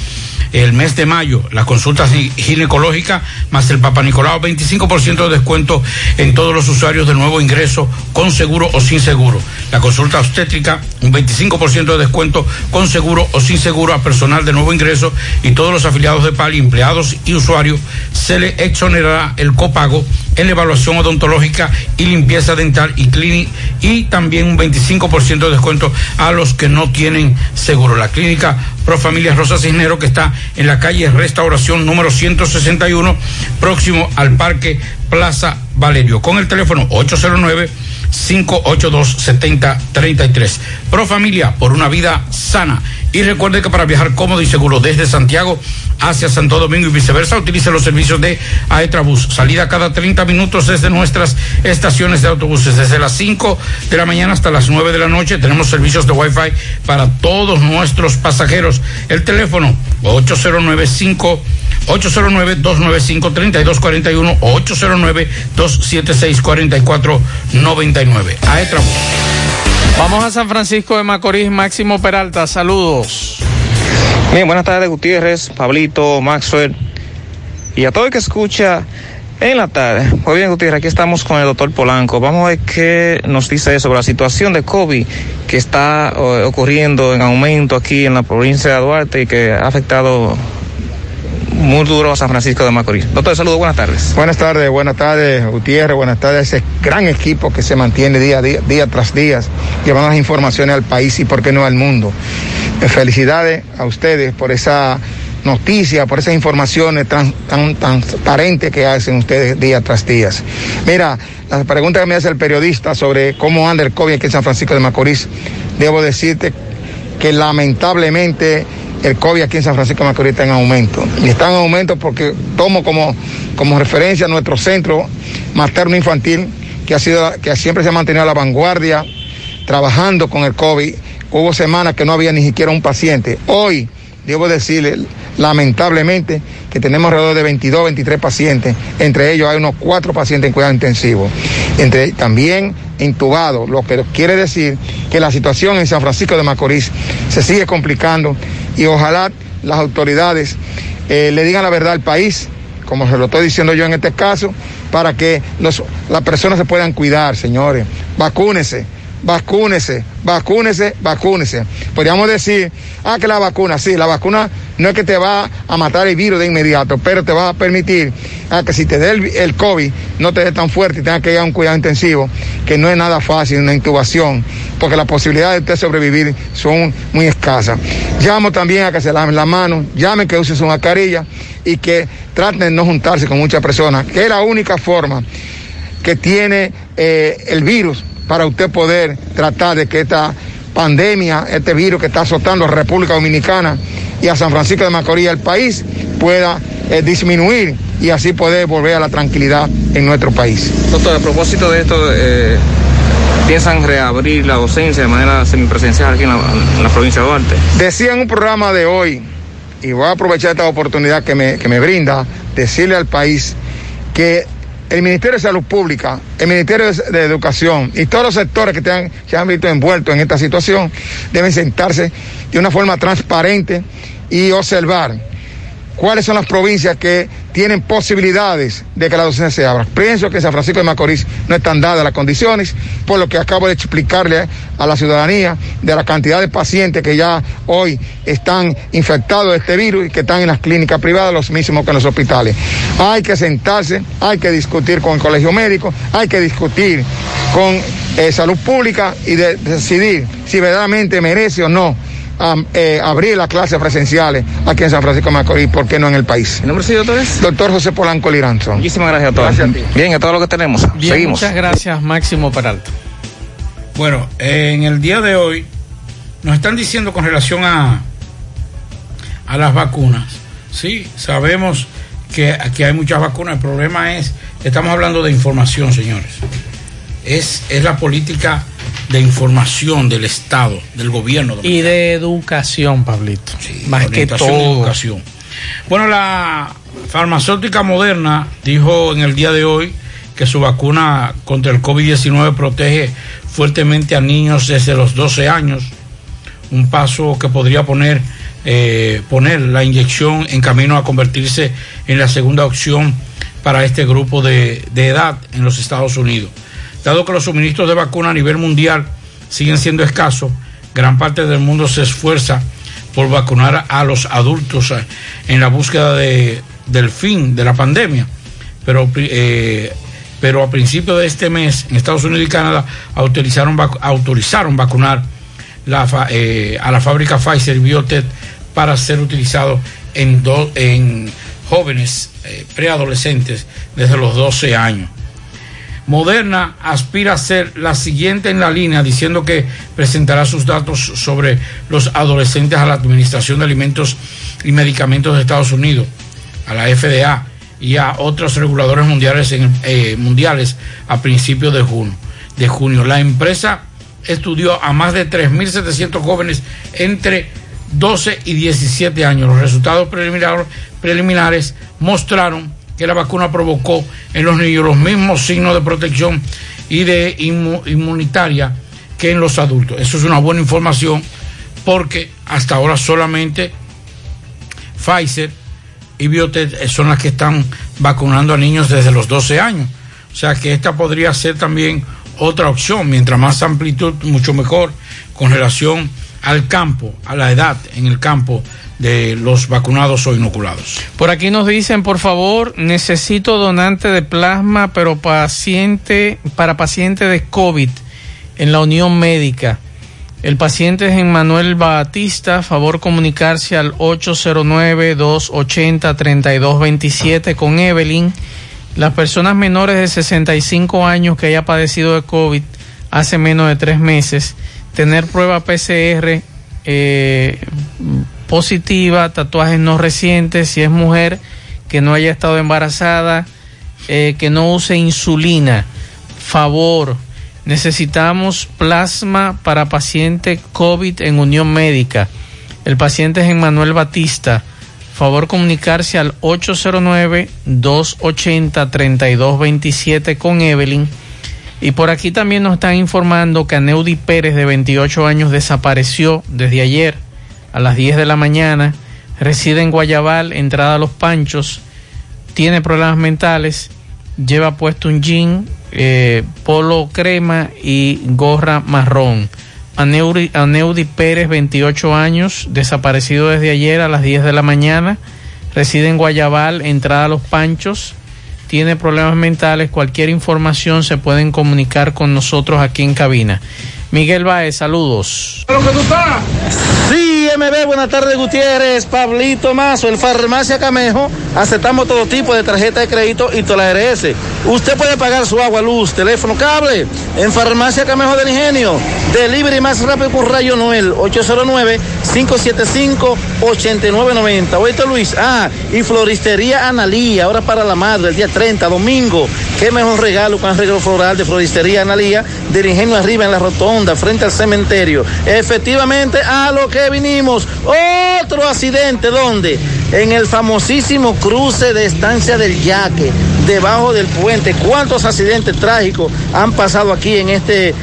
El mes de mayo, las consultas gi- ginecológicas más el Papa Nicolau, 25% de descuento en todos los usuarios de nuevo ingreso, con seguro o sin seguro. La consulta obstétrica, un 25% de descuento con seguro o sin seguro a personal de nuevo ingreso y todos los afiliados de PALI, empleados y usuarios, se le exonerará el copago en la evaluación odontológica y limpieza dental y clínica y también un 25% de descuento a los que no tienen seguro. La clínica Pro Familia Rosa Cisnero que está en la calle Restauración número 161 próximo al Parque Plaza Valerio con el teléfono 809 582-7033. Pro Familia, por una vida sana. Y recuerde que para viajar cómodo y seguro desde Santiago hacia Santo Domingo y viceversa, utilice los servicios de Aetrabús. Salida cada 30 minutos desde nuestras estaciones de autobuses. Desde las 5 de la mañana hasta las 9 de la noche tenemos servicios de Wi-Fi para todos nuestros pasajeros. El teléfono 8095 809-295-3241 o 809-276-4499. Aetrabús.
Vamos a San Francisco de Macorís, Máximo Peralta, saludos.
Bien, buenas tardes Gutiérrez, Pablito, Maxwell y a todo el que escucha en la tarde. Muy bien Gutiérrez, aquí estamos con el doctor Polanco. Vamos a ver qué nos dice sobre la situación de COVID que está eh, ocurriendo en aumento aquí en la provincia de Duarte y que ha afectado muy duro a San Francisco de Macorís. Doctor, saludos, buenas tardes.
Buenas tardes, buenas tardes, Gutiérrez, buenas tardes. Ese gran equipo que se mantiene día a día, día tras día, llevando las informaciones al país y, por qué no, al mundo. Eh, felicidades a ustedes por esa noticia, por esas informaciones tan, tan, tan transparentes que hacen ustedes día tras día. Mira, la pregunta que me hace el periodista sobre cómo anda el COVID aquí en San Francisco de Macorís, debo decirte que lamentablemente el COVID aquí en San Francisco de Macorís está en aumento. Y está en aumento porque tomo como, como referencia nuestro centro materno infantil, que, ha sido, que siempre se ha mantenido a la vanguardia, trabajando con el COVID. Hubo semanas que no había ni siquiera un paciente. Hoy, debo decirle, lamentablemente, que tenemos alrededor de 22, 23 pacientes, entre ellos hay unos cuatro pacientes en cuidado intensivo, entre, también intubados, lo que quiere decir que la situación en San Francisco de Macorís se sigue complicando y ojalá las autoridades eh, le digan la verdad al país, como se lo estoy diciendo yo en este caso, para que las personas se puedan cuidar, señores. Vacúnese vacúnese, vacúnese, vacúnese. Podríamos decir, ah, que la vacuna, sí, la vacuna no es que te va a matar el virus de inmediato, pero te va a permitir ah, que si te dé el, COVID no te dé tan fuerte y tengas que ir a un cuidado intensivo, que no es nada fácil, una intubación, porque las posibilidades de usted sobrevivir son muy escasas. Llamo también a que se laven las manos, llamen que usen su mascarilla y que traten de no juntarse con muchas personas, que es la única forma que tiene eh, el virus para usted poder tratar de que esta pandemia, este virus que está azotando a República Dominicana y a San Francisco de Macorís, el país, pueda eh, disminuir y así poder volver a la tranquilidad en nuestro país.
Doctor, a propósito de esto, eh, ¿piensan reabrir la docencia de manera semipresencial aquí en la, provincia de Duarte?
Decía en un programa de hoy, y voy a aprovechar esta oportunidad que me, que me brinda, decirle al país que el Ministerio de Salud Pública, el Ministerio de Educación y todos los sectores que, han, se han visto envueltos en esta situación deben sentarse de una forma transparente y observar cuáles son las provincias que tienen posibilidades de que la docencia se abra. Pienso que San Francisco de Macorís no están dadas las condiciones, por lo que acabo de explicarle a la ciudadanía de la cantidad de pacientes que ya hoy están infectados de este virus y que están en las clínicas privadas, los mismos que en los hospitales. Hay que sentarse, hay que discutir con el colegio médico, hay que discutir con eh, salud pública y decidir si verdaderamente merece o no eh, abrir las clases presenciales aquí en San Francisco de Macorís, ¿por qué no en el país?
¿El nombre sí, doctor es?
Doctor José Polanco Liranzo.
Muchísimas gracias a todos. Gracias a ti. Bien, a todo lo que tenemos. Seguimos.
Muchas gracias, Máximo Peralta.
Bueno, en el día de hoy nos están diciendo con relación a, a las vacunas. Sí, sabemos que aquí hay muchas vacunas. El problema es, estamos hablando de información, señores. Es, es la política de información del Estado, del gobierno.
Y de educación, Pablito. más que todo. educación.
Bueno, la farmacéutica moderna dijo en el día de hoy que su vacuna contra el COVID-19 protege fuertemente a niños desde los 12 años, un paso que podría poner, eh, poner la inyección en camino a convertirse en la segunda opción para este grupo de, de edad en los Estados Unidos. Dado que los suministros de vacuna a nivel mundial siguen siendo escasos, gran parte del mundo se esfuerza por vacunar a los adultos eh, en la búsqueda de, del fin de la pandemia. Pero, eh, pero a principios de este mes, en Estados Unidos y Canadá, autorizaron, vacunar eh, a la fábrica Pfizer Biotech para ser utilizado en jóvenes preadolescentes desde los 12 años. Moderna aspira a ser la siguiente en la línea diciendo que presentará sus datos sobre los adolescentes a la Administración de Alimentos y Medicamentos de Estados Unidos, a la FDA y a otros reguladores mundiales, eh, mundiales a principios de junio, de junio. La empresa estudió a más de 3.700 jóvenes entre 12 y 17 años. Los resultados preliminares mostraron que la vacuna provocó en los niños los mismos signos de protección y de inmunitaria que en los adultos. Eso es una buena información porque hasta ahora solamente Pfizer y Biotech son las que están vacunando a niños desde los 12 años. O sea que esta podría ser también otra opción, mientras más amplitud, mucho mejor con relación al campo, a la edad en el campo de los vacunados o inoculados.
Por aquí nos dicen, por favor, necesito donante de plasma, pero paciente para paciente de COVID en la Unión Médica. El paciente es Manuel Batista, favor comunicarse al 809-280-3227 con Evelyn. Las personas menores de 65 años que haya padecido de COVID hace menos de tres meses, tener prueba PCR eh, positiva, tatuajes no recientes, si es mujer que no haya estado embarazada, eh, que no use insulina. Favor, necesitamos plasma para paciente COVID en Unión Médica. El paciente es Emmanuel Batista. favor comunicarse al 809-280-3227 con Evelyn. Y por aquí también nos están informando que Aneudi Pérez, de 28 años, desapareció desde ayer a las 10 de la mañana. Reside en Guayabal, entrada a Los Panchos. Tiene problemas mentales. Lleva puesto un jean, eh, polo crema y gorra marrón. Aneudi, Aneudi Pérez, 28 años, desaparecido desde ayer a las 10 de la mañana. Reside en Guayabal, entrada a Los Panchos. Tiene problemas mentales. Cualquier información se pueden comunicar con nosotros aquí en cabina. Miguel Baez, saludos.
Sí, Buenas tardes Gutiérrez, Pablito Mazo, el Farmacia Camejo, aceptamos todo tipo de tarjeta de crédito y toda la RS. Usted puede pagar su agua, luz, teléfono, cable en Farmacia Camejo del Ingenio. Delivery más rápido con Rayo Noel, 809-575-8990. Oíste Luis, ah, y Floristería Analía, ahora para la madre, el día 30, domingo. Qué mejor regalo con el regalo floral de Floristería Analía, del Ingenio arriba en la rotonda, frente al cementerio. Efectivamente, a lo que vinimos. Otro accidente, ¿dónde? En el famosísimo cruce de estancia del Yaque, debajo del puente. ¿Cuántos accidentes trágicos han pasado aquí en este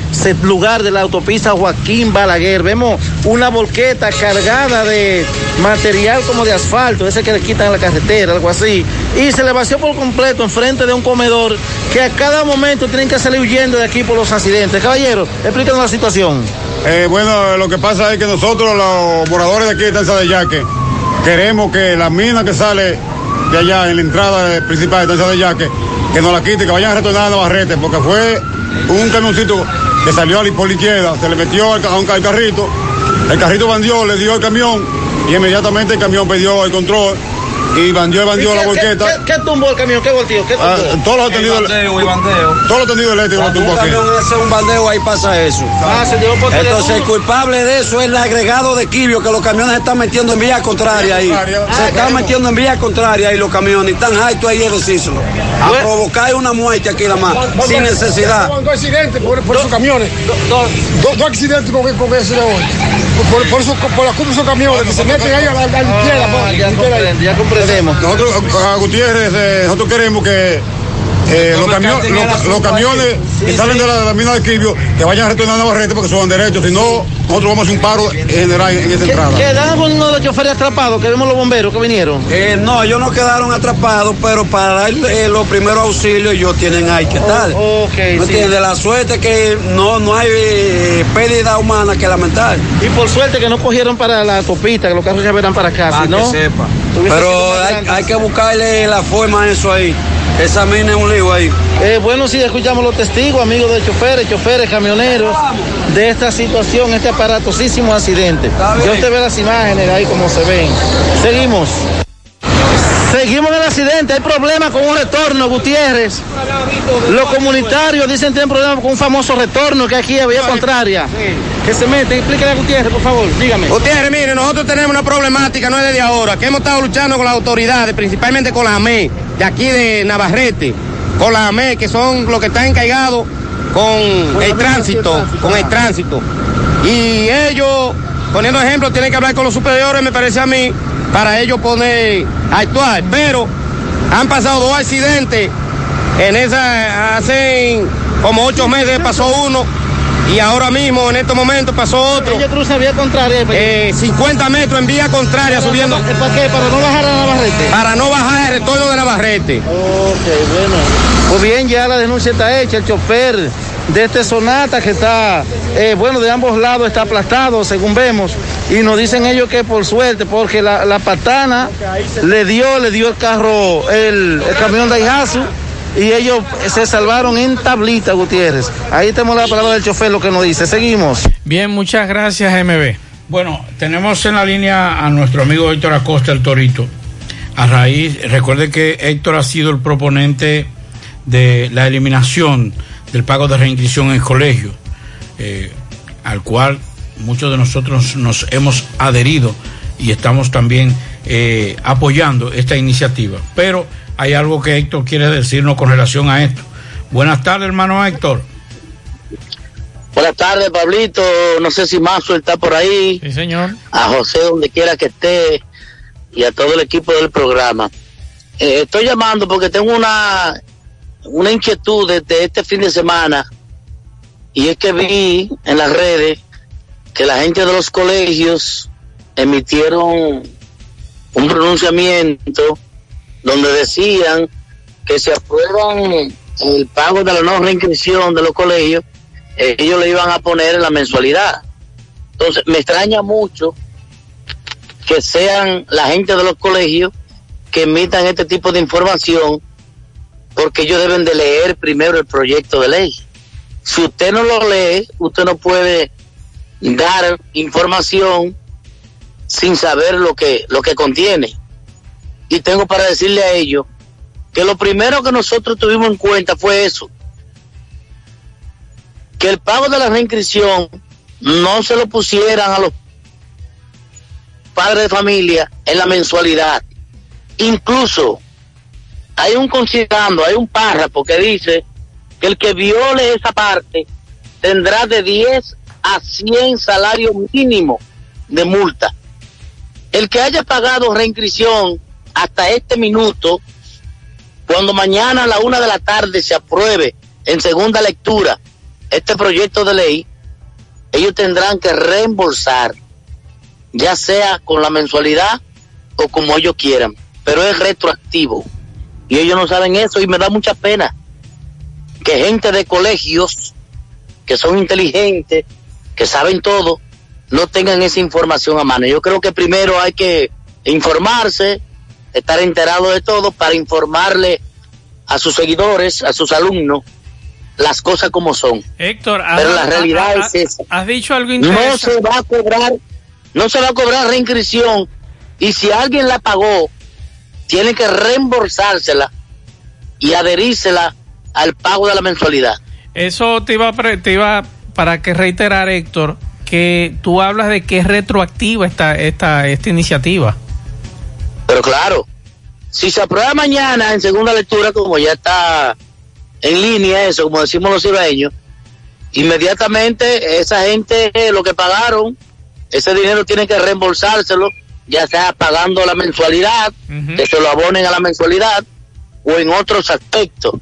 lugar de la autopista Joaquín Balaguer? Vemos una volqueta cargada de material como de asfalto, ese que le quitan a la carretera, algo así. Y se le vació por completo enfrente de un comedor que a cada momento tienen que salir huyendo de aquí por los accidentes. Caballero, explícanos la situación.
Eh, bueno, lo que pasa es que nosotros, los moradores de aquí de Estancia de Yaque, queremos que la mina que sale de allá en la entrada principal de Estancia de Yaque, que nos la quite, que vayan a retornar a Navarrete, porque fue un camioncito que salió por la izquierda, se le metió al, a un carrito, el carrito bandió, le dio el camión y inmediatamente el camión perdió el control y bandió y bandió la
¿Qué,
volqueta.
qué, qué tumbó el camión? ¿Qué volteó? ¿Qué tumbó?
Ah, todos los tendidos todos los tendidos eléctricos lo tumbó aquí.
hace un bandeo, ahí pasa eso.
Ah, se dio por
Entonces, el culpable de eso es el agregado de Quibio, que los camiones se están metiendo en vía contraria ahí. Se están metiendo en vía contraria ahí los camiones. y Están altos ahí el decírselo. A provocar una muerte aquí nada más, sin necesidad.
Dos accidentes por, por esos camiones. Dos, dos accidentes con, con ese de hoy. Por, por, eso, por la culpa de esos camiones que se meten ahí a la, a la izquierda.
Ah, ya, comprende, ya
Nosotros, a Gutiérrez, eh, nosotros queremos que eh, los, camio- los- los camiones que salen de la, de la mina de Quibio que vayan a retornar a Navarrete porque son derechos, si no, nosotros vamos a hacer un paro general en, en esa entrada.
Quedaron con uno de los choferes atrapados, que vemos los bomberos que vinieron.
Eh, no, ellos no quedaron atrapados, pero para dar eh, los primeros auxilios ellos tienen ahí que estar.
Oh, ok,
¿No
sí.
entiendes? La suerte que no, no hay eh, pérdida humana que lamentar.
Y por suerte que no cogieron para la autopista, que los carros ya verán para acá,
Para
si no.
sepa. Pero hay, hay que buscarle la forma a eso ahí. Esa mina es un lío ahí.
Eh, bueno, sí, escuchamos los testigos, amigos de choferes, choferes, camioneros, de esta situación, este aparatosísimo accidente. Ya usted ve las imágenes ahí como se ven. Seguimos. Seguimos en el accidente, hay problemas con un retorno, Gutiérrez. Los comunitarios dicen que tienen problemas con un famoso retorno que aquí había contraria. Que se mete, explíquele a Gutiérrez, por favor, dígame.
Gutiérrez, mire, nosotros tenemos una problemática, no es desde ahora, que hemos estado luchando con las autoridades, principalmente con la AME, de aquí de Navarrete, con la AME, que son los que están encargados con el tránsito, con el tránsito. Y ellos, poniendo ejemplo, tienen que hablar con los superiores, me parece a mí, para ellos poner a actuar. Pero han pasado dos accidentes, en esa, hace como ocho meses pasó uno. Y ahora mismo, en estos momentos, pasó otro.
Ellos cruzan vía contraria.
Eh, 50 metros en vía contraria subiendo.
¿Para qué? ¿Para no bajar a Navarrete?
Para no bajar el retorno de Navarrete.
Ok, bueno. Pues bien, ya la denuncia está hecha. El chofer de este Sonata que está, eh, bueno, de ambos lados está aplastado, según vemos. Y nos dicen ellos que por suerte, porque la, la patana le dio, le dio el carro, el, el camión de Aihazu. Y ellos se salvaron en tablita, Gutiérrez. Ahí tenemos la palabra del chofer, lo que nos dice. Seguimos.
Bien, muchas gracias, MB.
Bueno, tenemos en la línea a nuestro amigo Héctor Acosta, el Torito. A raíz, recuerde que Héctor ha sido el proponente de la eliminación del pago de reinscripción en colegio, eh, al cual muchos de nosotros nos hemos adherido y estamos también eh, apoyando esta iniciativa. Pero hay algo que Héctor quiere decirnos con relación a esto. Buenas tardes, hermano Héctor.
Buenas tardes, Pablito. No sé si Mazo está por ahí.
Sí, señor.
A José, donde quiera que esté. y a todo el equipo del programa. Eh, estoy llamando porque tengo una, una inquietud desde este fin de semana y es que vi en las redes que la gente de los colegios emitieron un pronunciamiento donde decían que se aprueban el pago de la no reinscripción de los colegios, ellos le iban a poner en la mensualidad. Entonces, me extraña mucho que sean la gente de los colegios que emitan este tipo de información, porque ellos deben de leer primero el proyecto de ley. Si usted no lo lee, usted no puede dar información sin saber lo que, lo que contiene. Y tengo para decirle a ellos que lo primero que nosotros tuvimos en cuenta fue eso, que el pago de la reinscripción no se lo pusieran a los padres de familia en la mensualidad. Incluso hay un considerando, hay un párrafo que dice que el que viole esa parte tendrá de 10 a 100 salarios mínimos de multa. El que haya pagado reinscripción hasta este minuto, cuando mañana a la una de la tarde se apruebe en segunda lectura este proyecto de ley, ellos tendrán que reembolsar, ya sea con la mensualidad o como ellos quieran, pero es retroactivo. Y ellos no saben eso y me da mucha pena que gente de colegios que son inteligentes, que saben todo, no tengan esa información a mano. Yo creo que primero hay que informarse, estar enterado de todo para informarle a sus seguidores, a sus alumnos, las cosas como son.
Héctor,
pero la realidad es esa.
Has dicho algo
interesante. No se va a cobrar, no se va a cobrar reinscripción y si alguien la pagó, tiene que reembolsársela y adherírsela al pago de la mensualidad.
Eso te iba, te iba para que reiterar, Héctor, que tú hablas de que es retroactiva esta, esta, esta iniciativa.
Pero claro, si se aprueba mañana en segunda lectura, como ya está en línea eso, como decimos los ciudadanos, inmediatamente esa gente eh, lo que pagaron, ese dinero tiene que reembolsárselo, ya sea pagando la mensualidad, que se lo abonen a la mensualidad, o en otros aspectos.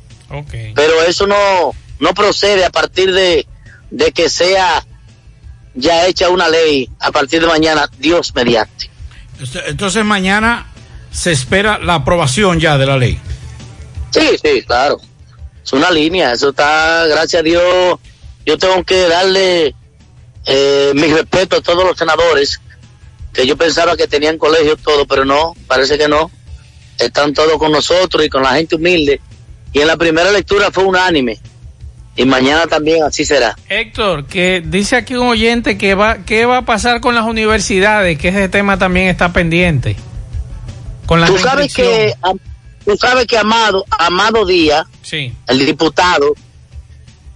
Pero eso no, no procede a partir de, de que sea ya hecha una ley a partir de mañana, Dios mediante.
Entonces mañana se espera la aprobación ya de la ley.
Sí, sí, claro. Es una línea, eso está, gracias a Dios, yo tengo que darle eh, mi respeto a todos los senadores, que yo pensaba que tenían colegio todo, pero no, parece que no. Están todos con nosotros y con la gente humilde. Y en la primera lectura fue unánime y mañana también así será.
Héctor, que dice aquí un oyente que va, ¿qué va a pasar con las universidades? Que ese tema también está pendiente.
Con la tú sabes que tú sabes que Amado, Amado Díaz,
sí.
el diputado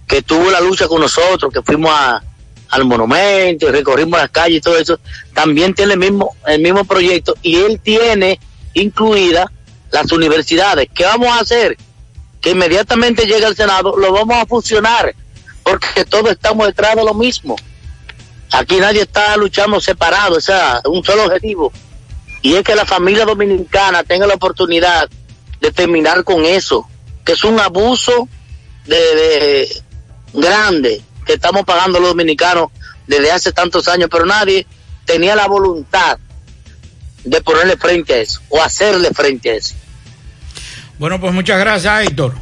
que tuvo la lucha con nosotros, que fuimos a, al monumento y recorrimos las calles y todo eso, también tiene el mismo, el mismo proyecto y él tiene incluidas las universidades. ¿Qué vamos a hacer? que inmediatamente llegue al Senado, lo vamos a fusionar, porque todos estamos detrás de lo mismo. Aquí nadie está luchando separado, o sea, un solo objetivo. Y es que la familia dominicana tenga la oportunidad de terminar con eso, que es un abuso de, grande que estamos pagando los dominicanos desde hace tantos años, pero nadie tenía la voluntad de ponerle frente a eso o hacerle frente a eso.
Bueno, pues muchas gracias, Héctor.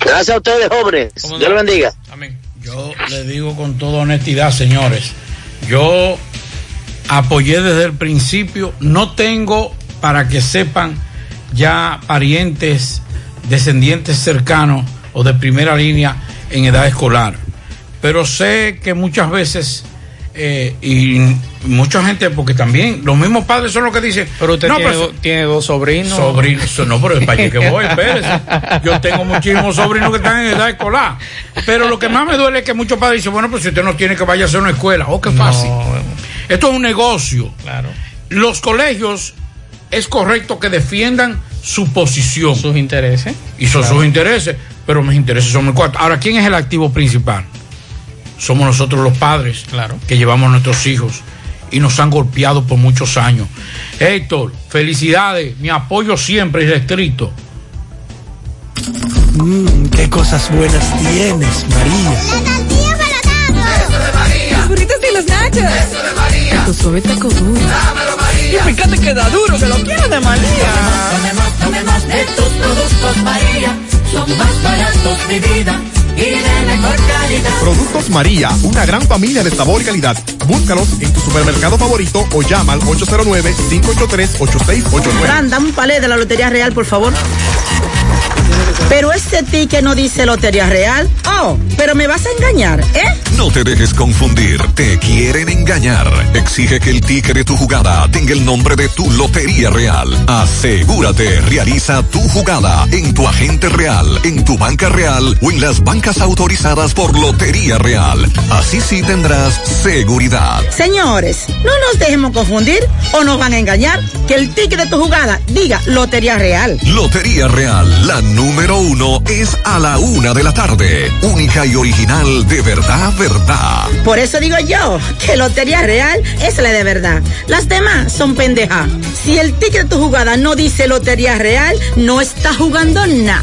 Gracias a ustedes, jóvenes. Dios los bendiga.
Amén. Yo le digo con toda honestidad, señores, yo apoyé desde el principio, no tengo, para que sepan, ya parientes, descendientes cercanos o de primera línea en edad escolar, pero sé que muchas veces eh, y mucha gente, porque también los mismos padres son los que dicen.
Pero usted tiene, dos sobrinos.
Sobrinos, no, pero es para que voy, <laughs> espérese. Yo tengo muchísimos sobrinos que están en edad escolar. Pero lo que más me duele es que muchos padres dicen, bueno, pues si usted no tiene que vaya a hacer una escuela, oh, qué fácil. Esto es un negocio.
Claro.
Los colegios es correcto que defiendan su posición.
Sus intereses.
Y son sus intereses, pero mis intereses son muy cuartos. Ahora, ¿quién es el activo principal? somos nosotros los padres
claro.
que llevamos a nuestros hijos y nos han golpeado por muchos años. Héctor, felicidades, mi apoyo siempre irrestricto.
Mmm, qué cosas buenas tienes, María.
La tortilla para Eso de María. Los burritos y los nachos. Eso de María. Tu suave taco duro. Dámelo, María. Y fíjate que da duro, que lo quiero de María.
Tomemos, tomemos, tomemos de tus productos, María. Son más baratos de vida y de mejor calidad.
Productos María, una gran familia de sabor y calidad. Búscalos en tu supermercado favorito o llama al 809-583-8689.
Fran, dame un palé de la Lotería Real, por favor. Pero este ticket no dice Lotería Real. Oh, pero me vas a engañar, ¿eh?
No te dejes confundir, te quieren engañar. Exige que el ticket de tu jugada tenga el nombre de tu Lotería Real. Asegúrate, realiza tu jugada en tu agente real, en tu banca real o en las bancas autorizadas por Lotería Real. Así sí tendrás seguridad.
Señores, no nos dejemos confundir o nos van a engañar. Que el ticket de tu jugada diga Lotería Real.
Lotería Real, la número uno es a la una de la tarde. Única y original de verdad, verdad.
Por eso digo yo que Lotería Real es la de verdad. Las demás son pendejas. Si el ticket de tu jugada no dice Lotería Real, no está jugando nada.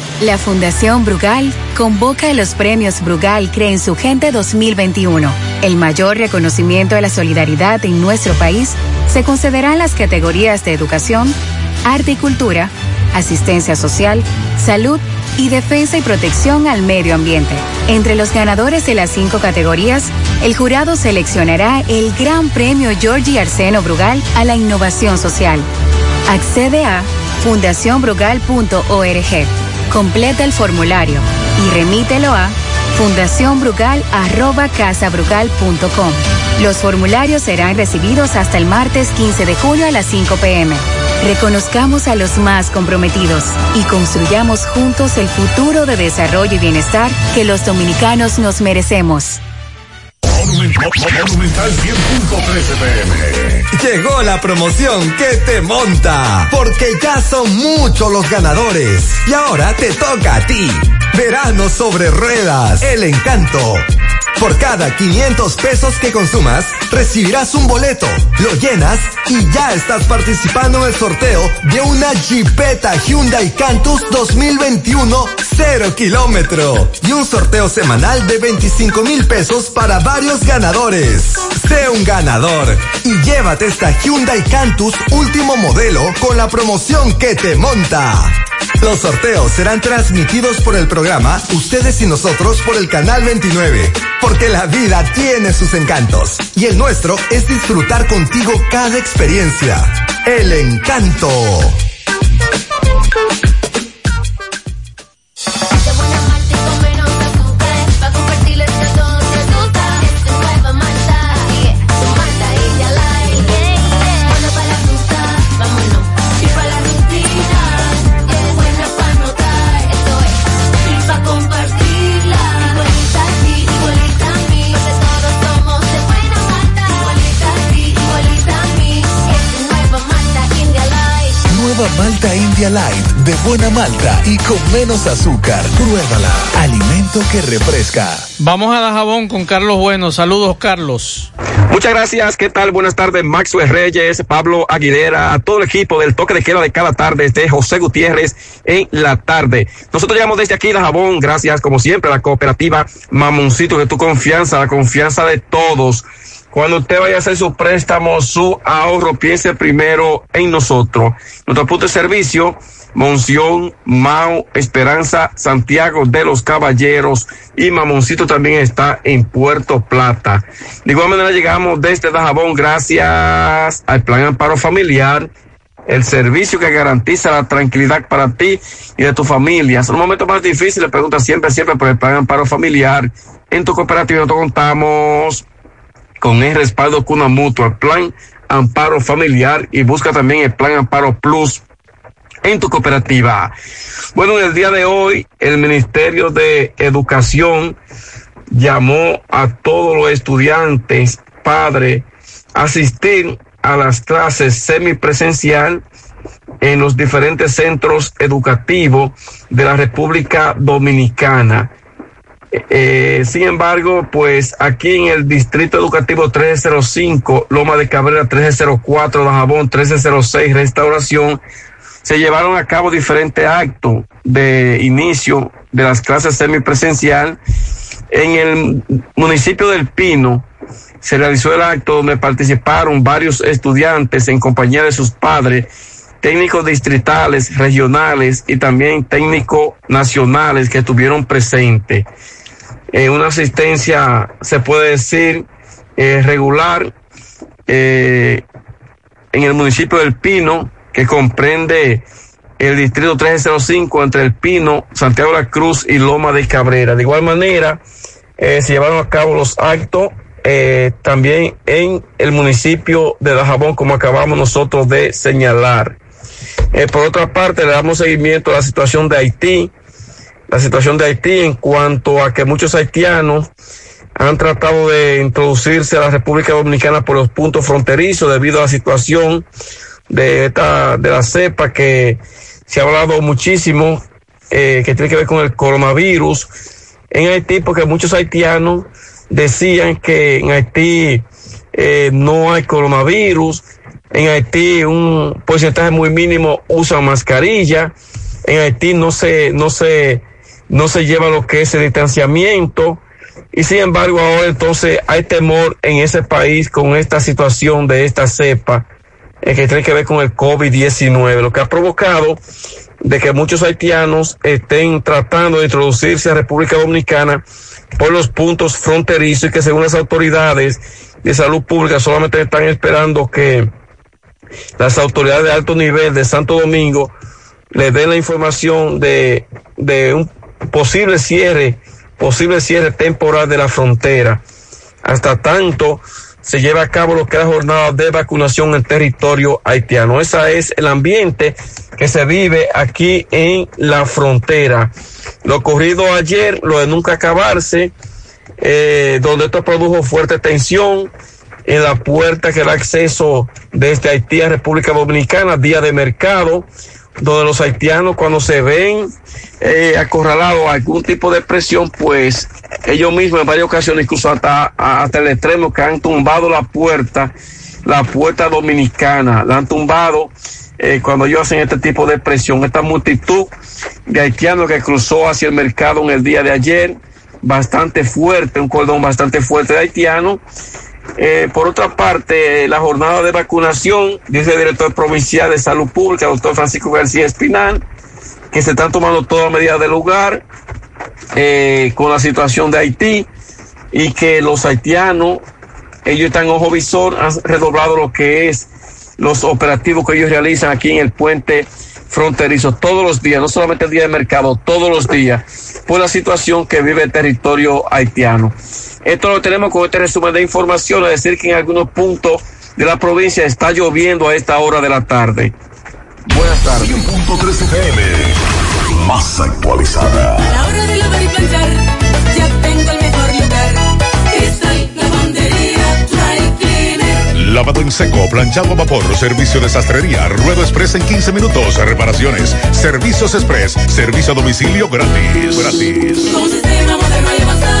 La Fundación Brugal convoca a los premios Brugal Cree en su Gente 2021. El mayor reconocimiento de la solidaridad en nuestro país se concederá en las categorías de educación, arte y cultura, asistencia social, salud y defensa y protección al medio ambiente. Entre los ganadores de las cinco categorías, el jurado seleccionará el Gran Premio Georgie Arseno Brugal a la innovación social. Accede a fundacionbrugal.org. Completa el formulario y remítelo a fundacionbrugal.casabrugal.com. Los formularios serán recibidos hasta el martes 15 de junio a las 5 pm. Reconozcamos a los más comprometidos y construyamos juntos el futuro de desarrollo y bienestar que los dominicanos nos merecemos.
Monumental 100.13 pm.
Llegó la promoción que te monta, porque ya son muchos los ganadores. Y ahora te toca a ti. Verano sobre ruedas, el encanto. Por cada 500 pesos que consumas, recibirás un boleto, lo llenas y ya estás participando en el sorteo de una Jeepeta Hyundai Cantus 2021 0 kilómetro y un sorteo semanal de 25 mil pesos para varios ganadores. Sé un ganador y llévate esta Hyundai Cantus último modelo con la promoción que te monta. Los sorteos serán transmitidos por el programa Ustedes y Nosotros por el Canal 29, porque la vida tiene sus encantos y el nuestro es disfrutar contigo cada experiencia. El encanto.
Malta India Light de buena malta y con menos azúcar. Pruébala. Alimento que refresca.
Vamos a Dajabón con Carlos Bueno. Saludos, Carlos.
Muchas gracias. ¿Qué tal? Buenas tardes, Maxwell Reyes, Pablo Aguilera, a todo el equipo del toque de queda de cada tarde, de José Gutiérrez en la tarde. Nosotros llegamos desde aquí, Dajabón, gracias como siempre a la cooperativa Mamoncito, de tu confianza, la confianza de todos. Cuando usted vaya a hacer su préstamo, su ahorro, piense primero en nosotros. Nuestro punto de servicio Monción, Mao, Esperanza, Santiago de los Caballeros y Mamoncito también está en Puerto Plata. De igual manera llegamos desde Dajabón gracias al Plan Amparo Familiar, el servicio que garantiza la tranquilidad para ti y de tu familia. Son momentos más difíciles, pregunta siempre, siempre por el Plan Amparo Familiar. En tu cooperativa nosotros contamos con el respaldo Cuna Mutua, Plan Amparo Familiar y busca también el Plan Amparo Plus en tu cooperativa. Bueno, en el día de hoy, el Ministerio de Educación llamó a todos los estudiantes, padres, a asistir a las clases semipresencial en los diferentes centros educativos de la República Dominicana. Eh, sin embargo, pues aquí en el Distrito Educativo 1305, Loma de Cabrera 1304, Dajabón 1306, Restauración, se llevaron a cabo diferentes actos de inicio de las clases semipresencial. En el municipio del Pino se realizó el acto donde participaron varios estudiantes en compañía de sus padres, técnicos distritales, regionales y también técnicos nacionales que estuvieron presentes. Eh, una asistencia, se puede decir, eh, regular eh, en el municipio del Pino, que comprende el distrito 1305 entre El Pino, Santiago de la Cruz y Loma de Cabrera. De igual manera, eh, se llevaron a cabo los actos eh, también en el municipio de Dajabón, como acabamos nosotros de señalar. Por otra parte, le damos seguimiento a la situación de Haití, la situación de Haití en cuanto a que muchos haitianos han tratado de introducirse a la República Dominicana por los puntos fronterizos debido a la situación de esta, de la cepa que se ha hablado muchísimo, eh, que tiene que ver con el coronavirus en Haití, porque muchos haitianos decían que en Haití eh, no hay coronavirus, en Haití un porcentaje muy mínimo usa mascarilla, en Haití no se, no se, no se lleva lo que es el distanciamiento, y sin embargo ahora entonces hay temor en ese país con esta situación de esta cepa eh, que tiene que ver con el COVID-19, lo que ha provocado de que muchos haitianos estén tratando de introducirse a República Dominicana por los puntos fronterizos y que según las autoridades de salud pública solamente están esperando que las autoridades de alto nivel de Santo Domingo le den la información de, de un posible cierre, posible cierre temporal de la frontera. Hasta tanto se lleva a cabo lo que es la jornada de vacunación en territorio haitiano. Ese es el ambiente que se vive aquí en la frontera. Lo ocurrido ayer, lo de nunca acabarse, eh, donde esto produjo fuerte tensión en la puerta que da acceso desde Haití a República Dominicana, día de mercado, donde los haitianos cuando se ven eh, acorralados a algún tipo de presión, pues ellos mismos en varias ocasiones, incluso hasta, hasta el extremo, que han tumbado la puerta, la puerta dominicana, la han tumbado eh, cuando ellos hacen este tipo de presión. Esta multitud de haitianos que cruzó hacia el mercado en el día de ayer, bastante fuerte, un cordón bastante fuerte de haitianos. Eh, por otra parte, la jornada de vacunación, dice el director provincial de salud pública, doctor Francisco García Espinal, que se están tomando todas medidas de lugar eh, con la situación de Haití y que los haitianos, ellos están ojo visor, han redoblado lo que es los operativos que ellos realizan aquí en el puente fronterizo todos los días, no solamente el día de mercado, todos los días, por la situación que vive el territorio haitiano. Esto lo tenemos con este resumen de información, es decir, que en algunos puntos de la provincia está lloviendo a esta hora de la tarde. Buenas tardes.
100.3 FM, más actualizada.
A la hora de lavar y planchar, ya tengo el mejor lugar. Cristal Lavandería Dry Cleaner.
Lavado en seco, planchado a vapor, servicio de sastrería, ruedo express en 15 minutos, reparaciones, servicios express, servicio a domicilio gratis. Gratis.
Con sistema moderno y avanzado,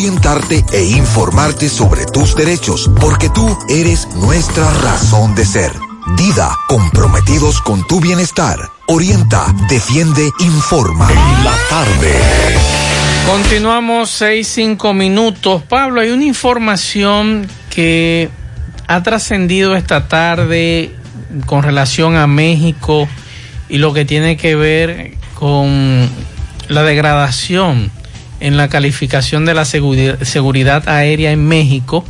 e informarte sobre tus derechos, porque tú eres nuestra razón de ser. Dida, comprometidos con tu bienestar. Orienta, defiende, informa. En la tarde.
Continuamos seis, cinco minutos. Pablo, hay una información que ha trascendido esta tarde con relación a México y lo que tiene que ver con la degradación en la calificación de la seguridad aérea en México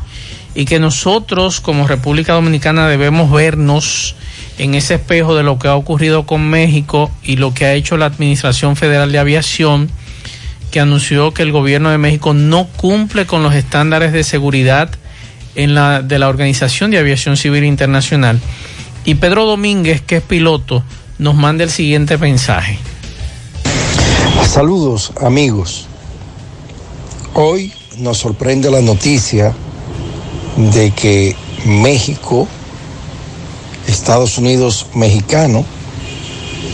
y que nosotros como República Dominicana debemos vernos en ese espejo de lo que ha ocurrido con México y lo que ha hecho la Administración Federal de Aviación, que anunció que el gobierno de México no cumple con los estándares de seguridad en la, de la Organización de Aviación Civil Internacional. Y Pedro Domínguez, que es piloto, nos manda el siguiente mensaje.
Saludos amigos. Hoy nos sorprende la noticia de que México, Estados Unidos mexicano,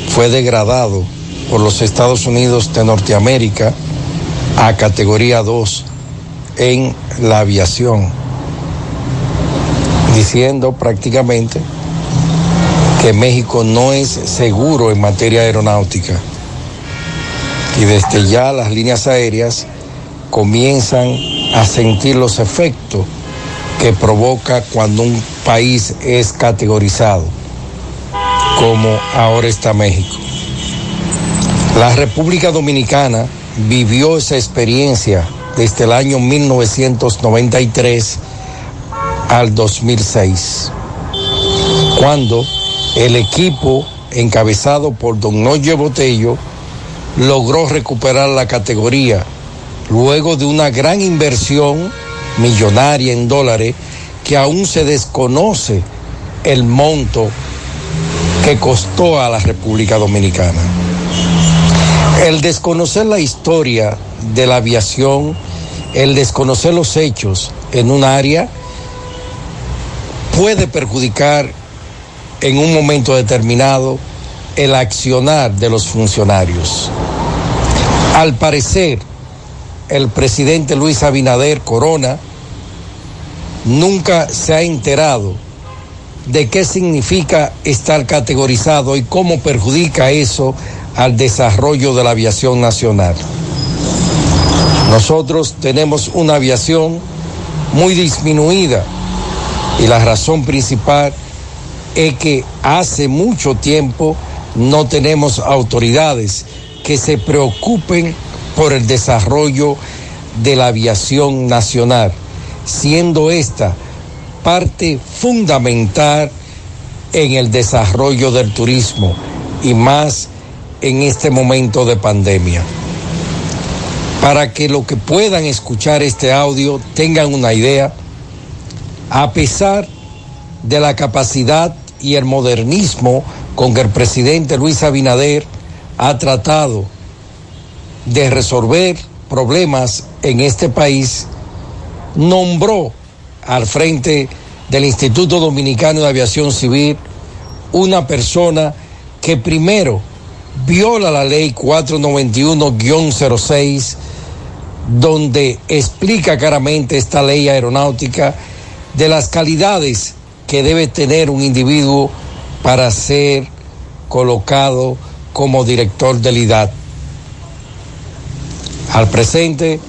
fue degradado por los Estados Unidos de Norteamérica a categoría 2 en la aviación, diciendo prácticamente que México no es seguro en materia aeronáutica. Y desde ya las líneas aéreas comienzan a sentir los efectos que provoca cuando un país es categorizado, como ahora está México. La República Dominicana vivió esa experiencia desde el año 1993 al 2006, cuando el equipo encabezado por don Noye Botello logró recuperar la categoría luego de una gran inversión millonaria en dólares que aún se desconoce el monto que costó a la República Dominicana. El desconocer la historia de la aviación, el desconocer los hechos en un área puede perjudicar en un momento determinado el accionar de los funcionarios. Al parecer, el presidente Luis Abinader Corona nunca se ha enterado de qué significa estar categorizado y cómo perjudica eso al desarrollo de la aviación nacional. Nosotros tenemos una aviación muy disminuida y la razón principal es que hace mucho tiempo no tenemos autoridades que se preocupen por el desarrollo de la aviación nacional, siendo esta parte fundamental en el desarrollo del turismo y más en este momento de pandemia. Para que lo que puedan escuchar este audio tengan una idea, a pesar de la capacidad y el modernismo con que el presidente Luis Abinader ha tratado de resolver problemas en este país, nombró al frente del Instituto Dominicano de Aviación Civil una persona que primero viola la ley 491-06, donde explica claramente esta ley aeronáutica de las calidades que debe tener un individuo para ser colocado como director del IDAT. Al presente,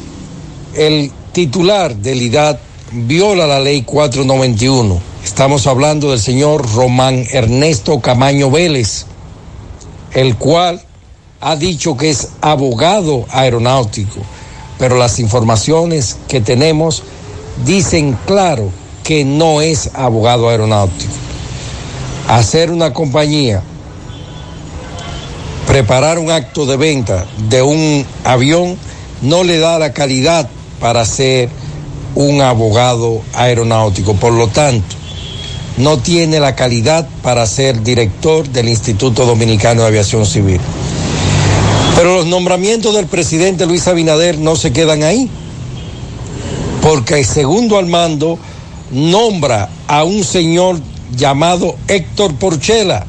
el titular del IDAT viola la ley 491. Estamos hablando del señor Román Ernesto Camaño Vélez, el cual ha dicho que es abogado aeronáutico, pero las informaciones que tenemos dicen claro que no es abogado aeronáutico. Hacer una compañía, preparar un acto de venta de un avión, no le da la calidad para ser un abogado aeronáutico. Por lo tanto, no tiene la calidad para ser director del Instituto Dominicano de Aviación Civil. Pero los nombramientos del presidente Luis Abinader no se quedan ahí, porque el segundo al mando nombra a un señor llamado Héctor Porchela,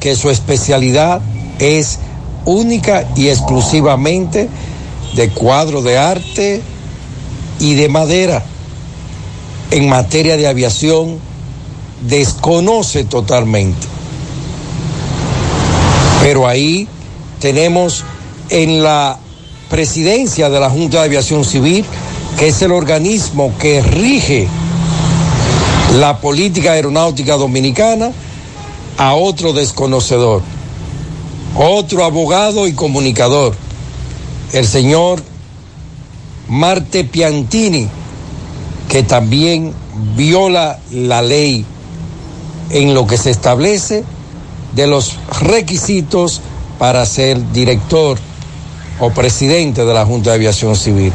que su especialidad es única y exclusivamente de cuadro de arte y de madera. En materia de aviación, desconoce totalmente. Pero ahí tenemos en la presidencia de la Junta de Aviación Civil, que es el organismo que rige la política aeronáutica dominicana, a otro desconocedor, otro abogado y comunicador, el señor Marte Piantini, que también viola la ley en lo que se establece de los requisitos para ser director o presidente de la Junta de Aviación Civil.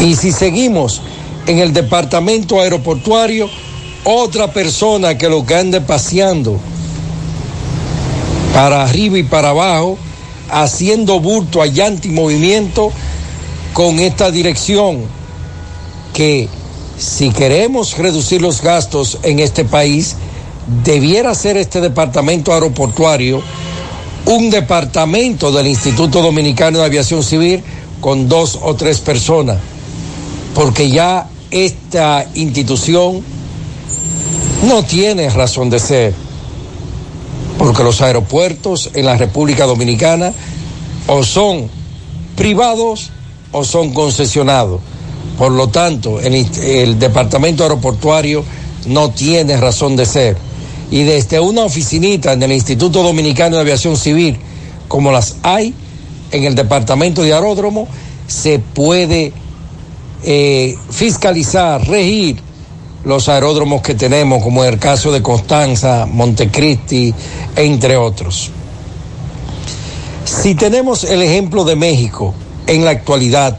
Y si seguimos en el departamento aeroportuario, otra persona que lo que ande paseando para arriba y para abajo, haciendo bulto allá movimiento con esta dirección que si queremos reducir los gastos en este país, debiera ser este departamento aeroportuario un departamento del Instituto Dominicano de Aviación Civil con dos o tres personas, porque ya esta institución no tiene razón de ser, porque los aeropuertos en la República Dominicana o son privados o son concesionados. Por lo tanto, el, departamento aeroportuario no tiene razón de ser. Y desde una oficinita en el Instituto Dominicano de Aviación Civil, como las hay en el departamento de aeródromo, se puede eh, fiscalizar, regir los aeródromos que tenemos, como el caso de Constanza, Montecristi, entre otros. Si tenemos el ejemplo de México en la actualidad,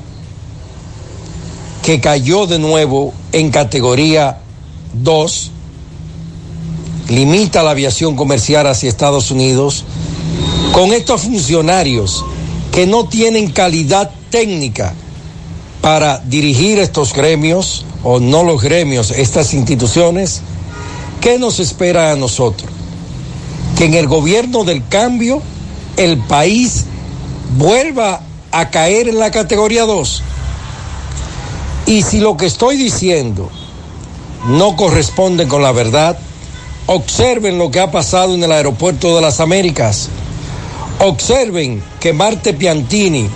que cayó de nuevo en categoría 2, limita la aviación comercial hacia Estados Unidos, con estos funcionarios que no tienen calidad técnica para dirigir estos gremios, o no los gremios, estas instituciones, ¿qué nos espera a nosotros? Que en el gobierno del cambio el país vuelva a caer en la categoría 2. Y si lo que estoy diciendo no corresponde con la verdad, observen lo que ha pasado en el aeropuerto de las Américas. Observen que Marte Piantini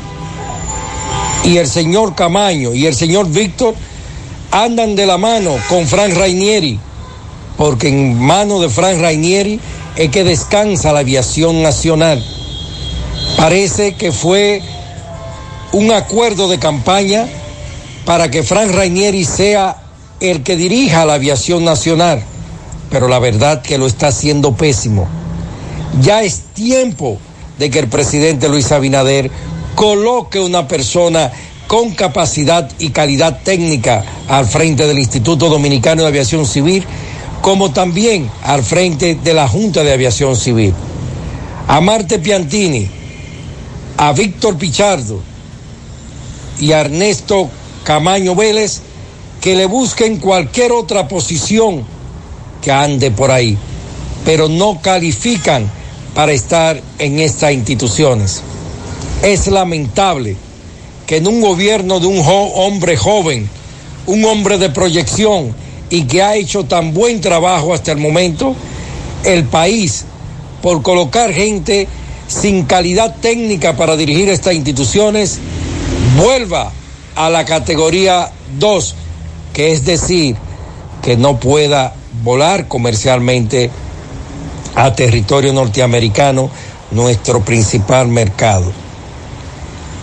y el señor Camaño y el señor Víctor andan de la mano con Frank Rainieri, porque en mano de Frank Rainieri es que descansa la aviación nacional. Parece que fue un acuerdo de campaña para que Frank Rainieri sea el que dirija la aviación nacional, pero la verdad que lo está haciendo pésimo. Ya es tiempo de que el presidente Luis Abinader coloque una persona con capacidad y calidad técnica al frente del Instituto Dominicano de Aviación Civil, como también al frente de la Junta de Aviación Civil. A Marte Piantini, a Víctor Pichardo y a Ernesto Camaño Vélez, que le busquen cualquier otra posición que ande por ahí, pero no califican para estar en estas instituciones. Es lamentable que en un gobierno de un hombre joven, un hombre de proyección y que ha hecho tan buen trabajo hasta el momento, el país, por colocar gente sin calidad técnica para dirigir estas instituciones, vuelva a la categoría 2, que es decir, que no pueda volar comercialmente a territorio norteamericano, nuestro principal mercado.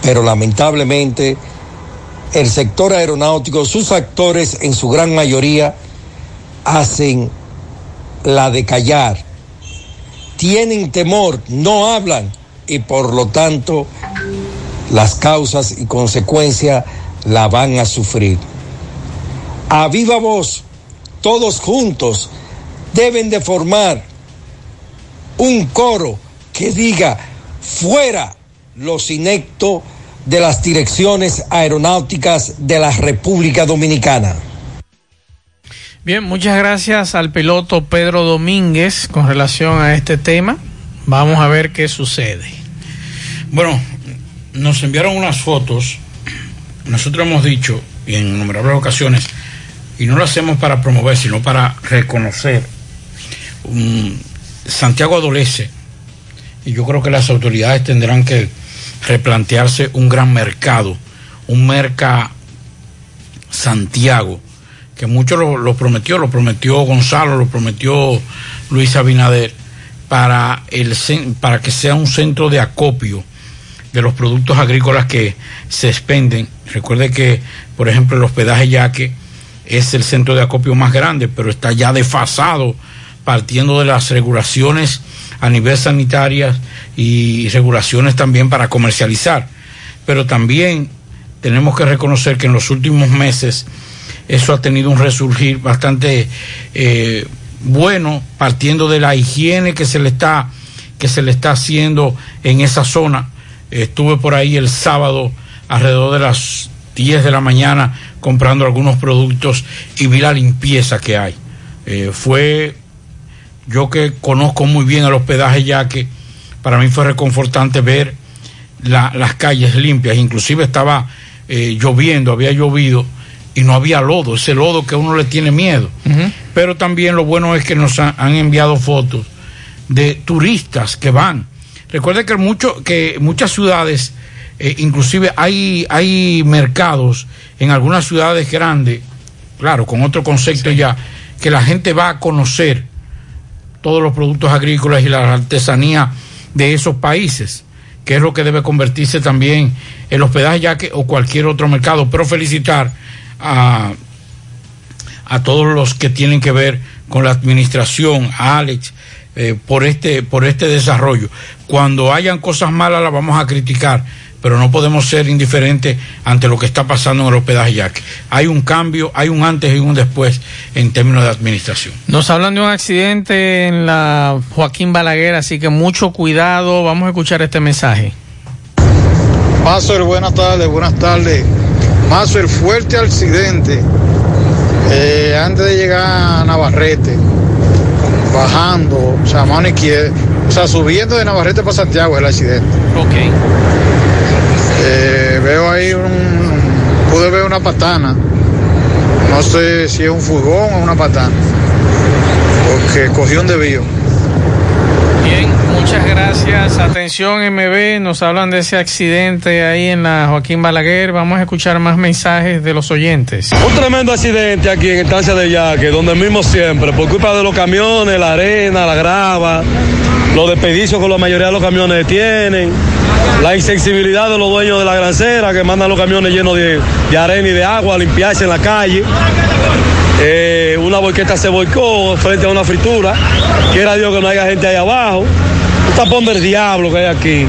Pero lamentablemente el sector aeronáutico, sus actores en su gran mayoría hacen la de callar, tienen temor, no hablan y por lo tanto las causas y consecuencias la van a sufrir. A viva voz, todos juntos deben de formar un coro que diga fuera los inectos de las direcciones aeronáuticas de la República Dominicana.
Bien, muchas gracias al piloto Pedro Domínguez con relación a este tema. Vamos a ver qué sucede.
Bueno, nos enviaron unas fotos. Nosotros hemos dicho, y en innumerables ocasiones, y no lo hacemos para promover, sino para reconocer. um, Santiago adolece, y yo creo que las autoridades tendrán que replantearse un gran mercado, un merca Santiago, que mucho lo, lo prometió, lo prometió Gonzalo, lo prometió Luis Abinader, para, el, para que sea un centro de acopio de los productos agrícolas que se expenden. Recuerde que, por ejemplo, el hospedaje Yaque es el centro de acopio más grande, pero está ya desfasado partiendo de las regulaciones a nivel sanitarias y regulaciones también para comercializar. Pero también tenemos que reconocer que en los últimos meses eso ha tenido un resurgir bastante eh, bueno, partiendo de la higiene que se le está que se le está haciendo en esa zona. Estuve por ahí el sábado alrededor de las 10 de la mañana comprando algunos productos y vi la limpieza que hay. Eh, fue yo que conozco muy bien el hospedaje ya que para mí fue reconfortante ver la- las calles limpias, inclusive estaba eh, lloviendo, había llovido y no había lodo, ese lodo que a uno le tiene miedo. Pero también lo bueno es que nos ha- han enviado fotos de turistas que van. Recuerde que, mucho, que muchas ciudades, eh, inclusive hay, hay mercados en algunas ciudades grandes, claro, con otro concepto ya, que la gente va a conocer todos los productos agrícolas y la artesanía de esos países, que es lo que debe convertirse también el hospedaje ya que o cualquier otro mercado. Pero felicitar a, a todos los que tienen que ver con la administración, a Alex, eh, por este por este desarrollo. Cuando hayan cosas malas las vamos a criticar, pero no podemos ser indiferentes ante lo que está pasando en el hospedaje Yaque. Hay un cambio, hay un antes y un después en términos de administración.
Nos hablan de un accidente en la Joaquín Balaguer, así que mucho cuidado. Vamos a escuchar este mensaje.
Mazo, buenas tardes, buenas tardes. Mazo, el fuerte accidente eh, antes de llegar a Navarrete, bajando, o sea, mano izquierda, o sea, subiendo de Navarrete para Santiago el accidente.
Ok.
Eh, veo ahí un, pude ver una patana, no sé si es un furgón o una patana, porque cogió un desvío.
Muchas gracias. Atención MB, nos hablan de ese accidente ahí en la Joaquín Balaguer. Vamos a escuchar más mensajes de los oyentes.
Un tremendo accidente aquí en Estancia de Yaque, donde mismo siempre, por culpa de los camiones, la arena, la grava, los desperdicios que la mayoría de los camiones tienen, la insensibilidad de los dueños de la grancera que mandan los camiones llenos de, de arena y de agua a limpiarse en la calle. Eh, una boqueta se volcó frente a una fritura. Quiera Dios que no haya gente ahí abajo. Tapón del diablo que hay aquí.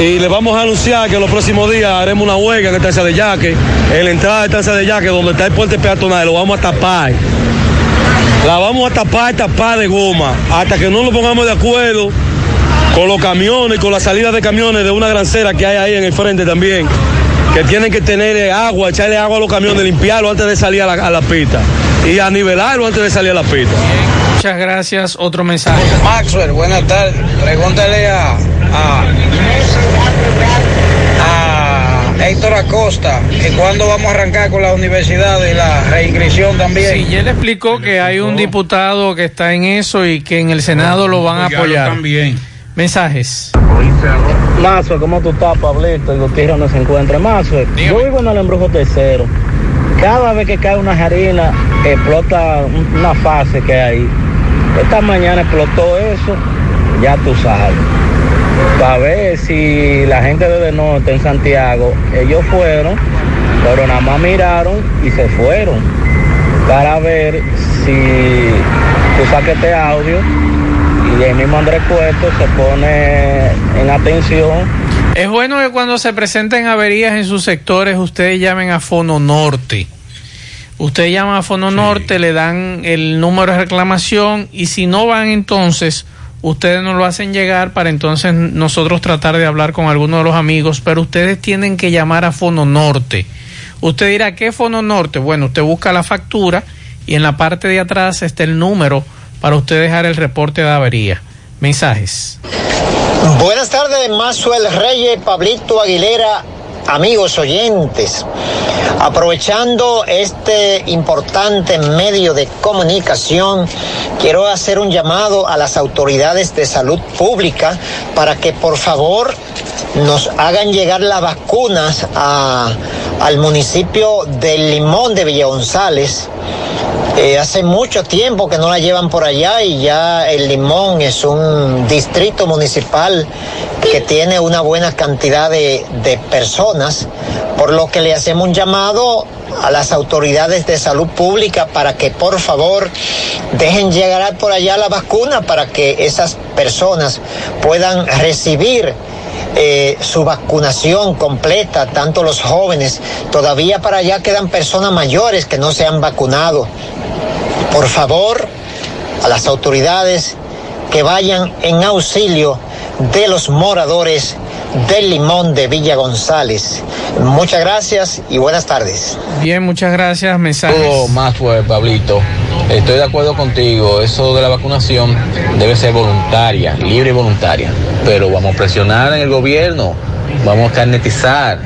Y le vamos a anunciar que los próximos días haremos una huelga en Estancia de Yaque, en la entrada de Estancia de Yaque, donde está el puente peatonal, lo vamos a tapar. La vamos a tapar, tapar de goma, hasta que no nos pongamos de acuerdo con los camiones, con la salida de camiones de una grancera que hay ahí en el frente también, que tienen que tener agua, echarle agua a los camiones, limpiarlo antes de salir a la pista. Y a nivelarlo antes de salir a la pista.
Muchas gracias. Otro mensaje.
Maxwell, buenas tardes. Pregúntale a, a, a Héctor Acosta que cuándo vamos a arrancar con la universidad y la reinscripción también.
Sí, ya le explicó que hay un diputado que está en eso y que en el Senado lo van a apoyar.
También.
Mensajes.
Mazo, ¿cómo tú estás, Pablito? Y Gutiérrez no se encuentra. Mazo, yo vivo en el embrujo tercero. Cada vez que cae una harina, explota un- una fase que hay. Esta mañana explotó eso, ya tú sabes. Para ver si la gente de norte en Santiago, ellos fueron, pero nada más miraron y se fueron. Para ver si tú saques este audio y el mismo Andrés Cueto se pone en atención
Es bueno que cuando se presenten averías en sus sectores, ustedes llamen a Fono Norte. Ustedes llaman a Fono Norte, le dan el número de reclamación y si no van entonces, ustedes nos lo hacen llegar para entonces nosotros tratar de hablar con alguno de los amigos, pero ustedes tienen que llamar a Fono Norte. Usted dirá, ¿qué Fono Norte? Bueno, usted busca la factura y en la parte de atrás está el número para usted dejar el reporte de avería. Mensajes.
Buenas tardes, Mazuel Reyes, Pablito Aguilera, amigos oyentes. Aprovechando este importante medio de comunicación, quiero hacer un llamado a las autoridades de salud pública para que por favor nos hagan llegar las vacunas a- al municipio del Limón de Villa González. Eh, hace mucho tiempo que no la llevan por allá y ya el Limón es un distrito municipal que tiene una buena cantidad de, de personas, por lo que le hacemos un llamado a las autoridades de salud pública para que por favor dejen llegar por allá la vacuna para que esas personas puedan recibir eh, su vacunación completa, tanto los jóvenes, todavía para allá quedan personas mayores que no se han vacunado. Por favor, a las autoridades que vayan en auxilio de los moradores del Limón de Villa González. Muchas gracias y buenas tardes.
Bien, muchas gracias. Mensajes.
Todo más pues, Pablito. Estoy de acuerdo contigo. Eso de la vacunación debe ser voluntaria, libre y voluntaria. Pero vamos a presionar en el gobierno, vamos a carnetizar.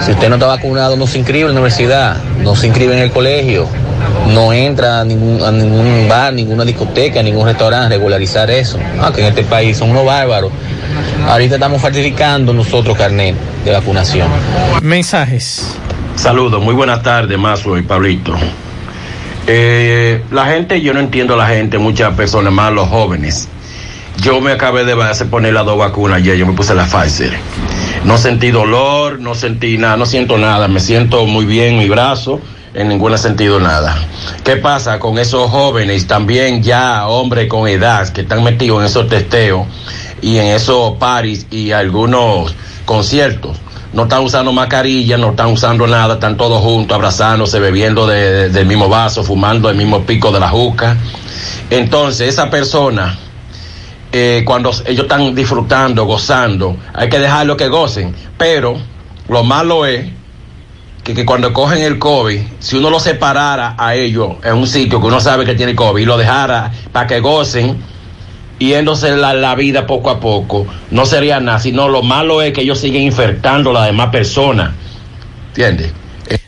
Si usted no está vacunado, no se inscribe en la universidad, no se inscribe en el colegio, no entra a ningún, a ningún bar, ninguna discoteca, ningún restaurante, regularizar eso. Ah, que en este país son unos bárbaros. Ahorita estamos falsificando nosotros carnet de vacunación.
Mensajes.
Saludos, muy buenas tardes, Mazo y Pablito. Eh, la gente, yo no entiendo a la gente, muchas personas, más los jóvenes. Yo me acabé de hacer poner las dos vacunas ayer, yo me puse la Pfizer. No sentí dolor, no sentí nada, no siento nada, me siento muy bien mi brazo, en ningún sentido nada. ¿Qué pasa con esos jóvenes, también ya hombres con edad, que están metidos en esos testeos y en esos paris y algunos conciertos? No están usando mascarilla, no están usando nada, están todos juntos, abrazándose, bebiendo de- de- del mismo vaso, fumando el mismo pico de la juca. Entonces, esa persona eh, cuando ellos están disfrutando, gozando, hay que dejarlo que gocen. Pero lo malo es que, que cuando cogen el COVID, si uno lo separara a ellos en un sitio que uno sabe que tiene COVID y lo dejara para que gocen, yéndose la, la vida poco a poco, no sería nada, sino lo malo es que ellos siguen infectando a las demás personas. ¿Entiendes?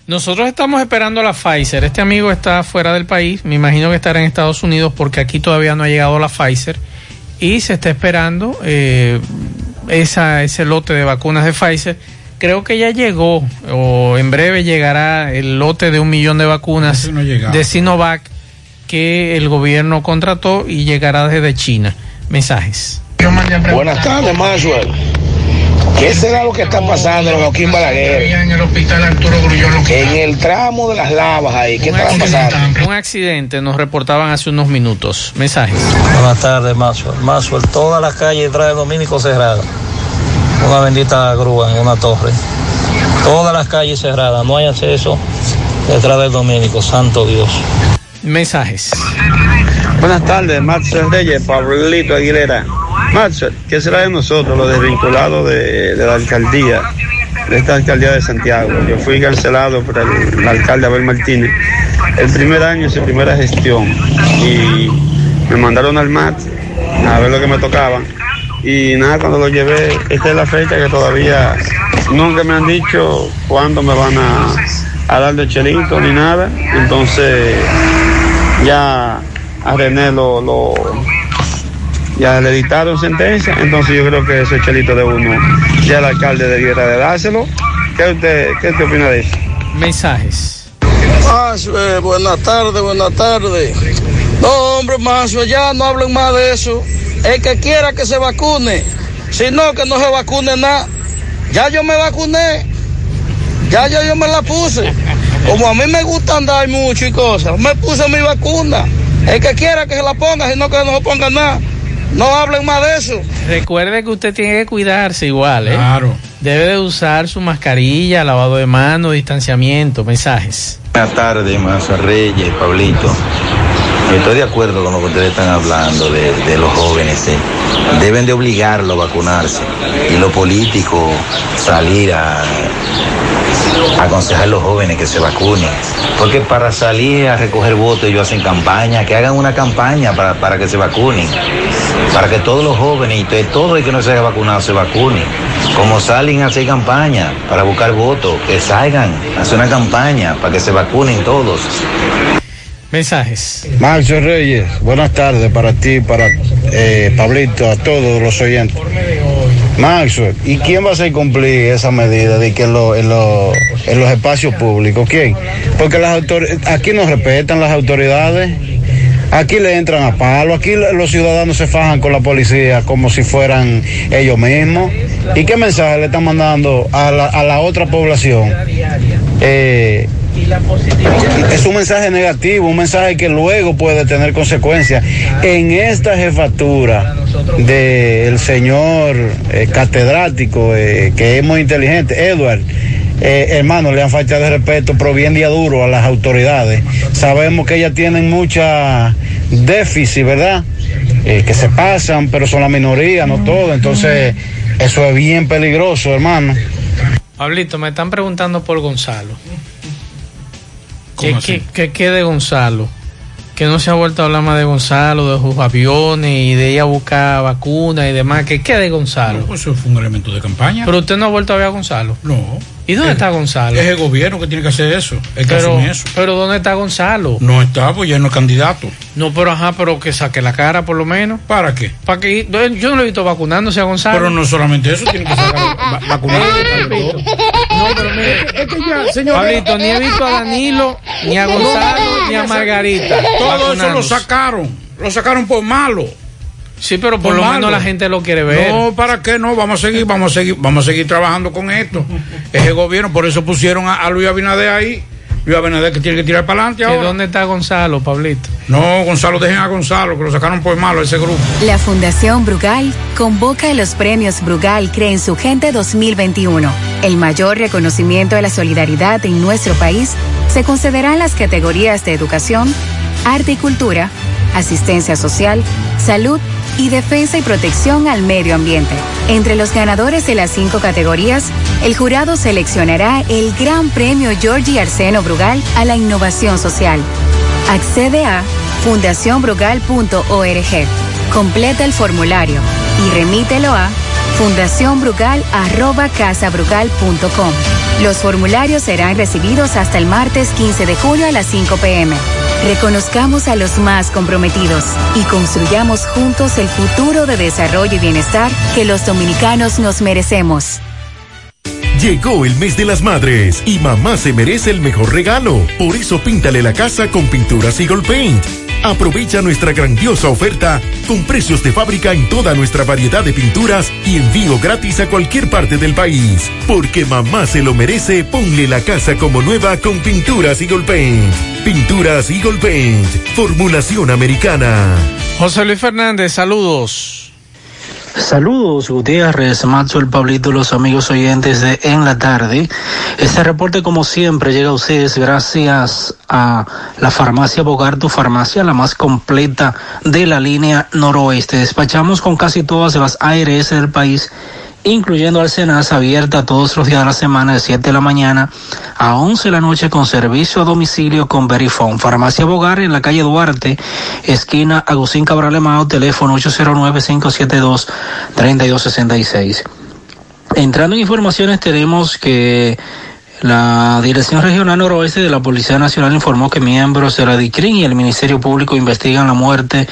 Nosotros estamos esperando la Pfizer. Este amigo está fuera del país. Me imagino que estará en Estados Unidos porque aquí todavía no ha llegado la Pfizer. Y se está esperando eh, esa, ese lote de vacunas de Pfizer. Creo que ya llegó o en breve llegará el lote de un millón de vacunas de Sinovac que el gobierno contrató y llegará desde China. Mensajes.
Buenas tardes, Maxwell. ¿Qué será lo que está pasando en Joaquín Balaguer?
En el hospital Arturo Grullón.
En el tramo de las lavas ahí, ¿qué estará pasando?
Un accidente nos reportaban hace unos minutos. Mensajes.
Buenas tardes, Maxwell. Maxwell, todas las calles detrás de Domínico cerradas. Una bendita grúa en una torre. Todas las calles cerradas, no hay acceso detrás del Domínico, santo Dios.
Mensajes.
Buenas tardes, Maxwell Reyes, Pablito Aguilera. Maxwell, ¿qué será de nosotros, los desvinculados de, la alcaldía?
de esta alcaldía de Santiago. Yo fui cancelado por el, el alcalde Abel Martínez el primer año, su primera gestión. Y me mandaron al MAT a ver lo que me tocaba. Y nada, cuando lo llevé, esta es la fecha que todavía nunca me han dicho cuándo me van a, a dar de chelito ni nada. Entonces ya a René lo, lo ya le dictaron sentencia, entonces yo creo que ese chelito de uno, ya el alcalde debiera de dárselo. ¿Qué usted, qué usted opina de eso?
Mensajes.
Masue, buenas tardes, buenas tardes. No, hombre, Masue, ya no hablen más de eso. El que quiera que se vacune, si no, que no se vacune nada. Ya yo me vacuné, ya yo, yo me la puse. Como a mí me gusta andar mucho y cosas, me puse mi vacuna. El que quiera que se la ponga, si no, que no se ponga nada. No hablen más de eso.
Recuerde que usted tiene que cuidarse igual, ¿eh?
Claro.
Debe de usar su mascarilla, lavado de manos, distanciamiento, mensajes.
Buenas tardes, Mazo Reyes, Pablito. Estoy de acuerdo con lo que ustedes están hablando de, de los jóvenes. ¿eh? Deben de obligarlo a vacunarse. Y los políticos salir a aconsejar a los jóvenes que se vacunen. Porque para salir a recoger votos ellos hacen campaña, que hagan una campaña para, para que se vacunen. Para que todos los jóvenes y to- todo el que no se haya vacunado se vacune. Como salen a hacer campaña para buscar votos, que salgan a hacer una campaña para que se vacunen todos.
Mensajes.
Maxo Reyes, buenas tardes para ti, para eh, Pablito, a todos los oyentes. Maxo, ¿y quién va a hacer cumplir esa medida de que en, lo- en lo- en los espacios públicos? ¿Quién? Porque las aquí no respetan las autoridades. Aquí le entran a palo, aquí los ciudadanos se fajan con la policía como si fueran ellos mismos. ¿Y qué mensaje le están mandando a la, a la otra población? Eh, es un mensaje negativo, un mensaje que luego puede tener consecuencias. En esta jefatura del señor eh, catedrático, eh, que es muy inteligente, Edward, eh, hermano, le han faltado de respeto, pero bien día duro a las autoridades. Sabemos que ellas tienen mucha déficit, ¿verdad? Eh, que se pasan, pero son la minoría, no todo. Entonces, eso es bien peligroso, hermano.
Pablito, me están preguntando por Gonzalo. ¿Qué, qué, qué- qué de Gonzalo? Que no se ha vuelto a hablar más de Gonzalo, de sus aviones y de ir a buscar vacunas y demás. ¿Qué, qué de Gonzalo?
No, eso fue un elemento de campaña.
Pero usted no ha vuelto a ver a Gonzalo.
No.
¿Y dónde está Gonzalo?
Es el gobierno que tiene que hacer eso. El que
Pero,
eso.
pero ¿dónde está Gonzalo?
No está, pues ya no es candidato.
No, pero ajá, pero que saque la cara por lo menos.
¿Para qué?
Para que yo no lo he visto vacunándose a Gonzalo.
Pero no solamente eso, tiene que sacar va- <laughs> vacunar.
No, pero mire,
Es que ya, señor.
Pablito, ni he visto a Danilo, ni a Gonzalo, ni a Margarita.
Todo eso lo
vacunándose.
sacaron. Lo sacaron por malo.
Sí, pero por lo menos la gente lo quiere ver.
No, ¿para qué no? Vamos a seguir, vamos a seguir, vamos a seguir trabajando con esto. <laughs> Ese gobierno, por eso pusieron a, a Luis Abinader ahí. Luis Abinader que tiene que tirar para adelante
¿Que
ahora.
¿Dónde está Gonzalo, Pablito?
No, Gonzalo, dejen a Gonzalo, que lo sacaron por malo ese grupo.
La Fundación Brugal convoca a los premios Brugal Cree en su Gente 2021. El mayor reconocimiento a la solidaridad en nuestro país se concederá en las categorías de educación, arte y cultura, asistencia social, salud y defensa y protección al medio ambiente. Entre los ganadores de las cinco categorías, el jurado seleccionará el Gran Premio Georgie Arseno Brugal a la innovación social. Accede a fundacionbrugal.org. Completa el formulario y remítelo a fundacionbrugal.casabrugal.com. Los formularios serán recibidos hasta el martes 15 de julio a las 5 pm. Reconozcamos a los más comprometidos y construyamos juntos el futuro de desarrollo y bienestar que los dominicanos nos merecemos.
Llegó el mes de las madres y mamá se merece el mejor regalo. Por eso píntale la casa con pinturas Eagle Paint. Aprovecha nuestra grandiosa oferta con precios de fábrica en toda nuestra variedad de pinturas y envío gratis a cualquier parte del país. Porque mamá se lo merece, ponle la casa como nueva con pinturas Eagle Paint. Pinturas Eagle Paint, formulación americana.
José Luis Fernández, saludos.
Saludos, Gutiérrez, Macho, el Pablito, los amigos oyentes de En la Tarde. Este reporte, como siempre, llega a ustedes gracias a la farmacia Bogar, tu farmacia, la más completa de la línea noroeste. Despachamos con casi todas las ARS del país
incluyendo Alcenas, abierta todos los días de la semana de 7 de la mañana a 11 de la noche con servicio a domicilio con Verifone. Farmacia Bogar en la calle Duarte, esquina Agustín Cabral Emao, teléfono 809-572-3266. Entrando en informaciones tenemos que la Dirección Regional Noroeste de la Policía Nacional informó que miembros de la DICRIN y el Ministerio Público investigan la muerte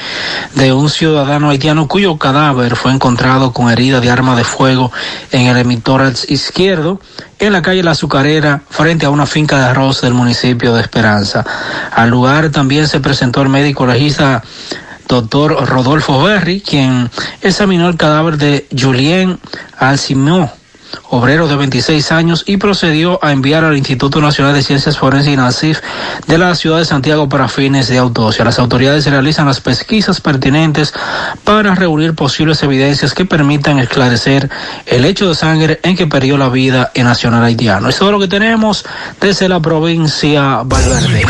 de un ciudadano haitiano cuyo cadáver fue encontrado con herida de arma de fuego en el emitor izquierdo en la calle La Azucarera frente a una finca de arroz del municipio de Esperanza. Al lugar también se presentó el médico legista doctor Rodolfo Berry, quien examinó el cadáver de Julien Alcimó obrero de 26 años, y procedió a enviar al Instituto Nacional de Ciencias Forenses y NACIF de la ciudad de Santiago para fines de autopsia. Las autoridades realizan las pesquisas pertinentes para reunir posibles evidencias que permitan esclarecer el hecho de sangre en que perdió la vida el nacional haitiano. Es todo lo que tenemos desde la provincia Valverde.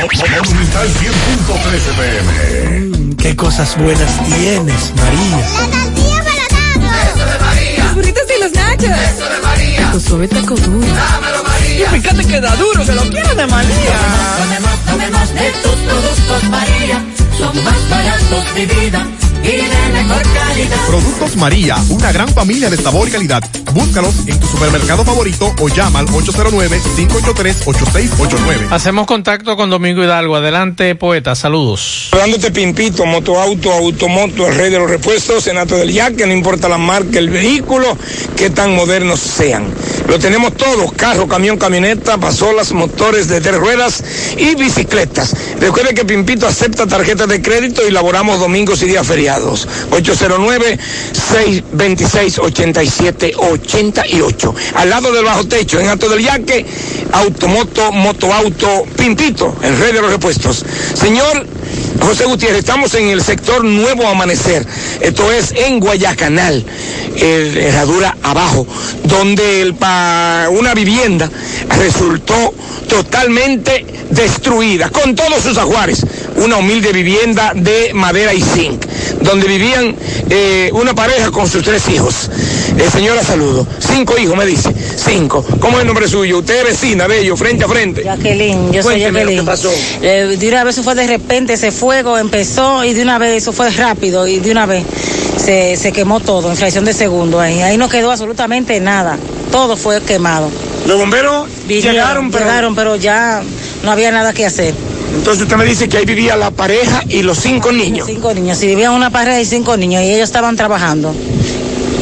Mm, qué cosas buenas tienes, María. Eso de María.
Tu suave taco duro.
Dámelo, María. Y fíjate que da duro, que lo quiero de María.
Tomemos, tomemos, de tus productos, María. Son más baratos de vida y de mejor calidad.
Productos María, una gran familia de sabor y calidad. Búscalos en tu supermercado favorito o llama al 809-583-8689.
Hacemos contacto con Domingo Hidalgo. Adelante, poeta. Saludos.
Dándote Pimpito, Motoauto, Automoto, el rey de los repuestos, Senato del que no importa la marca, el vehículo, que tan modernos sean. Lo tenemos todo, carro, camión, camioneta, pasolas, motores de tres ruedas y bicicletas. Recuerde que Pimpito acepta tarjetas de crédito y laboramos domingos y días feriados. 809-626-8788. Al lado del bajo techo, en Alto del Yaque, Automoto, Motoauto, Pimpito, el rey de los repuestos. Señor José Gutiérrez, estamos en el sector Nuevo Amanecer. Esto es en Guayacanal, el herradura abajo, donde el pa- una vivienda resultó totalmente destruida, con todos sus ajuares. Una humilde vivienda de madera y zinc, donde vivían eh, una pareja con sus tres hijos. Eh, señora, saludo. Cinco hijos, me dice. Cinco. ¿Cómo es el nombre suyo? Usted es vecina de ellos, frente a frente.
Jacqueline, yo soy
Cuénteme lo
Jacqueline.
que pasó.
Eh, de una vez fue de repente, ese fuego empezó y de una vez eso fue rápido y de una vez se, se quemó todo en fracción de segundo. Ahí, ahí no quedó absolutamente nada. Todo fue quemado.
Los bomberos llegaron, pero-
llegaron, pero ya no había nada que hacer.
Entonces usted me dice que ahí vivía la pareja y los cinco niños.
Cinco niños, si vivían una pareja y cinco niños y ellos estaban trabajando.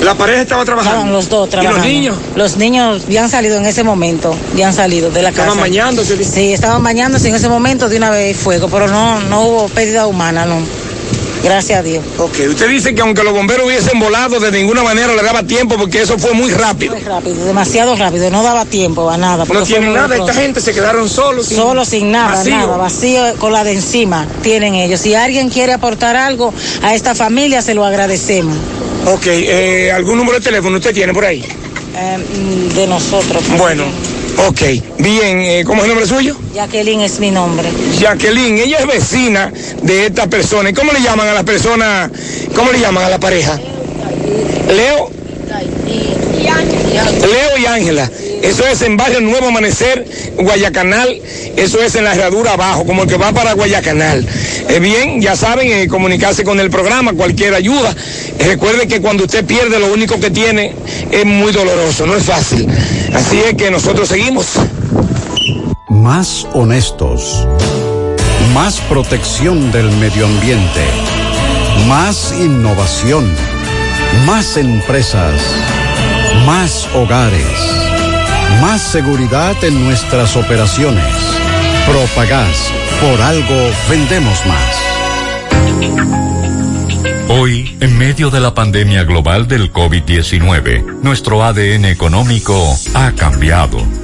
La pareja estaba trabajando.
Estaban los dos
¿Y
trabajando.
los niños?
Los niños ya han salido en ese momento, ya han salido de la casa.
Estaban bañándose.
Sí, estaban bañándose en ese momento de una vez fuego, pero no, no hubo pérdida humana, no. Gracias a Dios.
Ok, usted dice que aunque los bomberos hubiesen volado, de ninguna manera le daba tiempo porque eso fue muy rápido.
Muy rápido, demasiado rápido, no daba tiempo a nada.
No
muy
nada, esta gente se quedaron solos. sin-
Solo sin nada,
vacío.
nada, vacío con la de encima tienen ellos. Si alguien quiere aportar algo a esta familia, se lo agradecemos.
Ok, eh, ¿algún número de teléfono usted tiene por ahí?
Eh, mm, de nosotros.
Bueno, ok. Bien, eh, ¿cómo es el nombre suyo?
Jacqueline es mi nombre.
Jacqueline, ella es vecina de esta persona. ¿Y cómo le llaman a la persona? ¿Cómo le llaman a la pareja? Leo. Leo y Ángela. Eso es en Barrio Nuevo Amanecer, Guayacanal. Eso es en la herradura abajo, como el que va para Guayacanal. Eh, bien, ya saben, eh, comunicarse con el programa, cualquier ayuda. Eh, recuerden que cuando usted pierde, lo único que tiene es muy doloroso, no es fácil. Así es que nosotros seguimos.
Más honestos. Más protección del medio ambiente. Más innovación. Más empresas. Más hogares. Más seguridad en nuestras operaciones. Propagás. Por algo vendemos más.
Hoy, en medio de la pandemia global del COVID-19, nuestro ADN económico ha cambiado.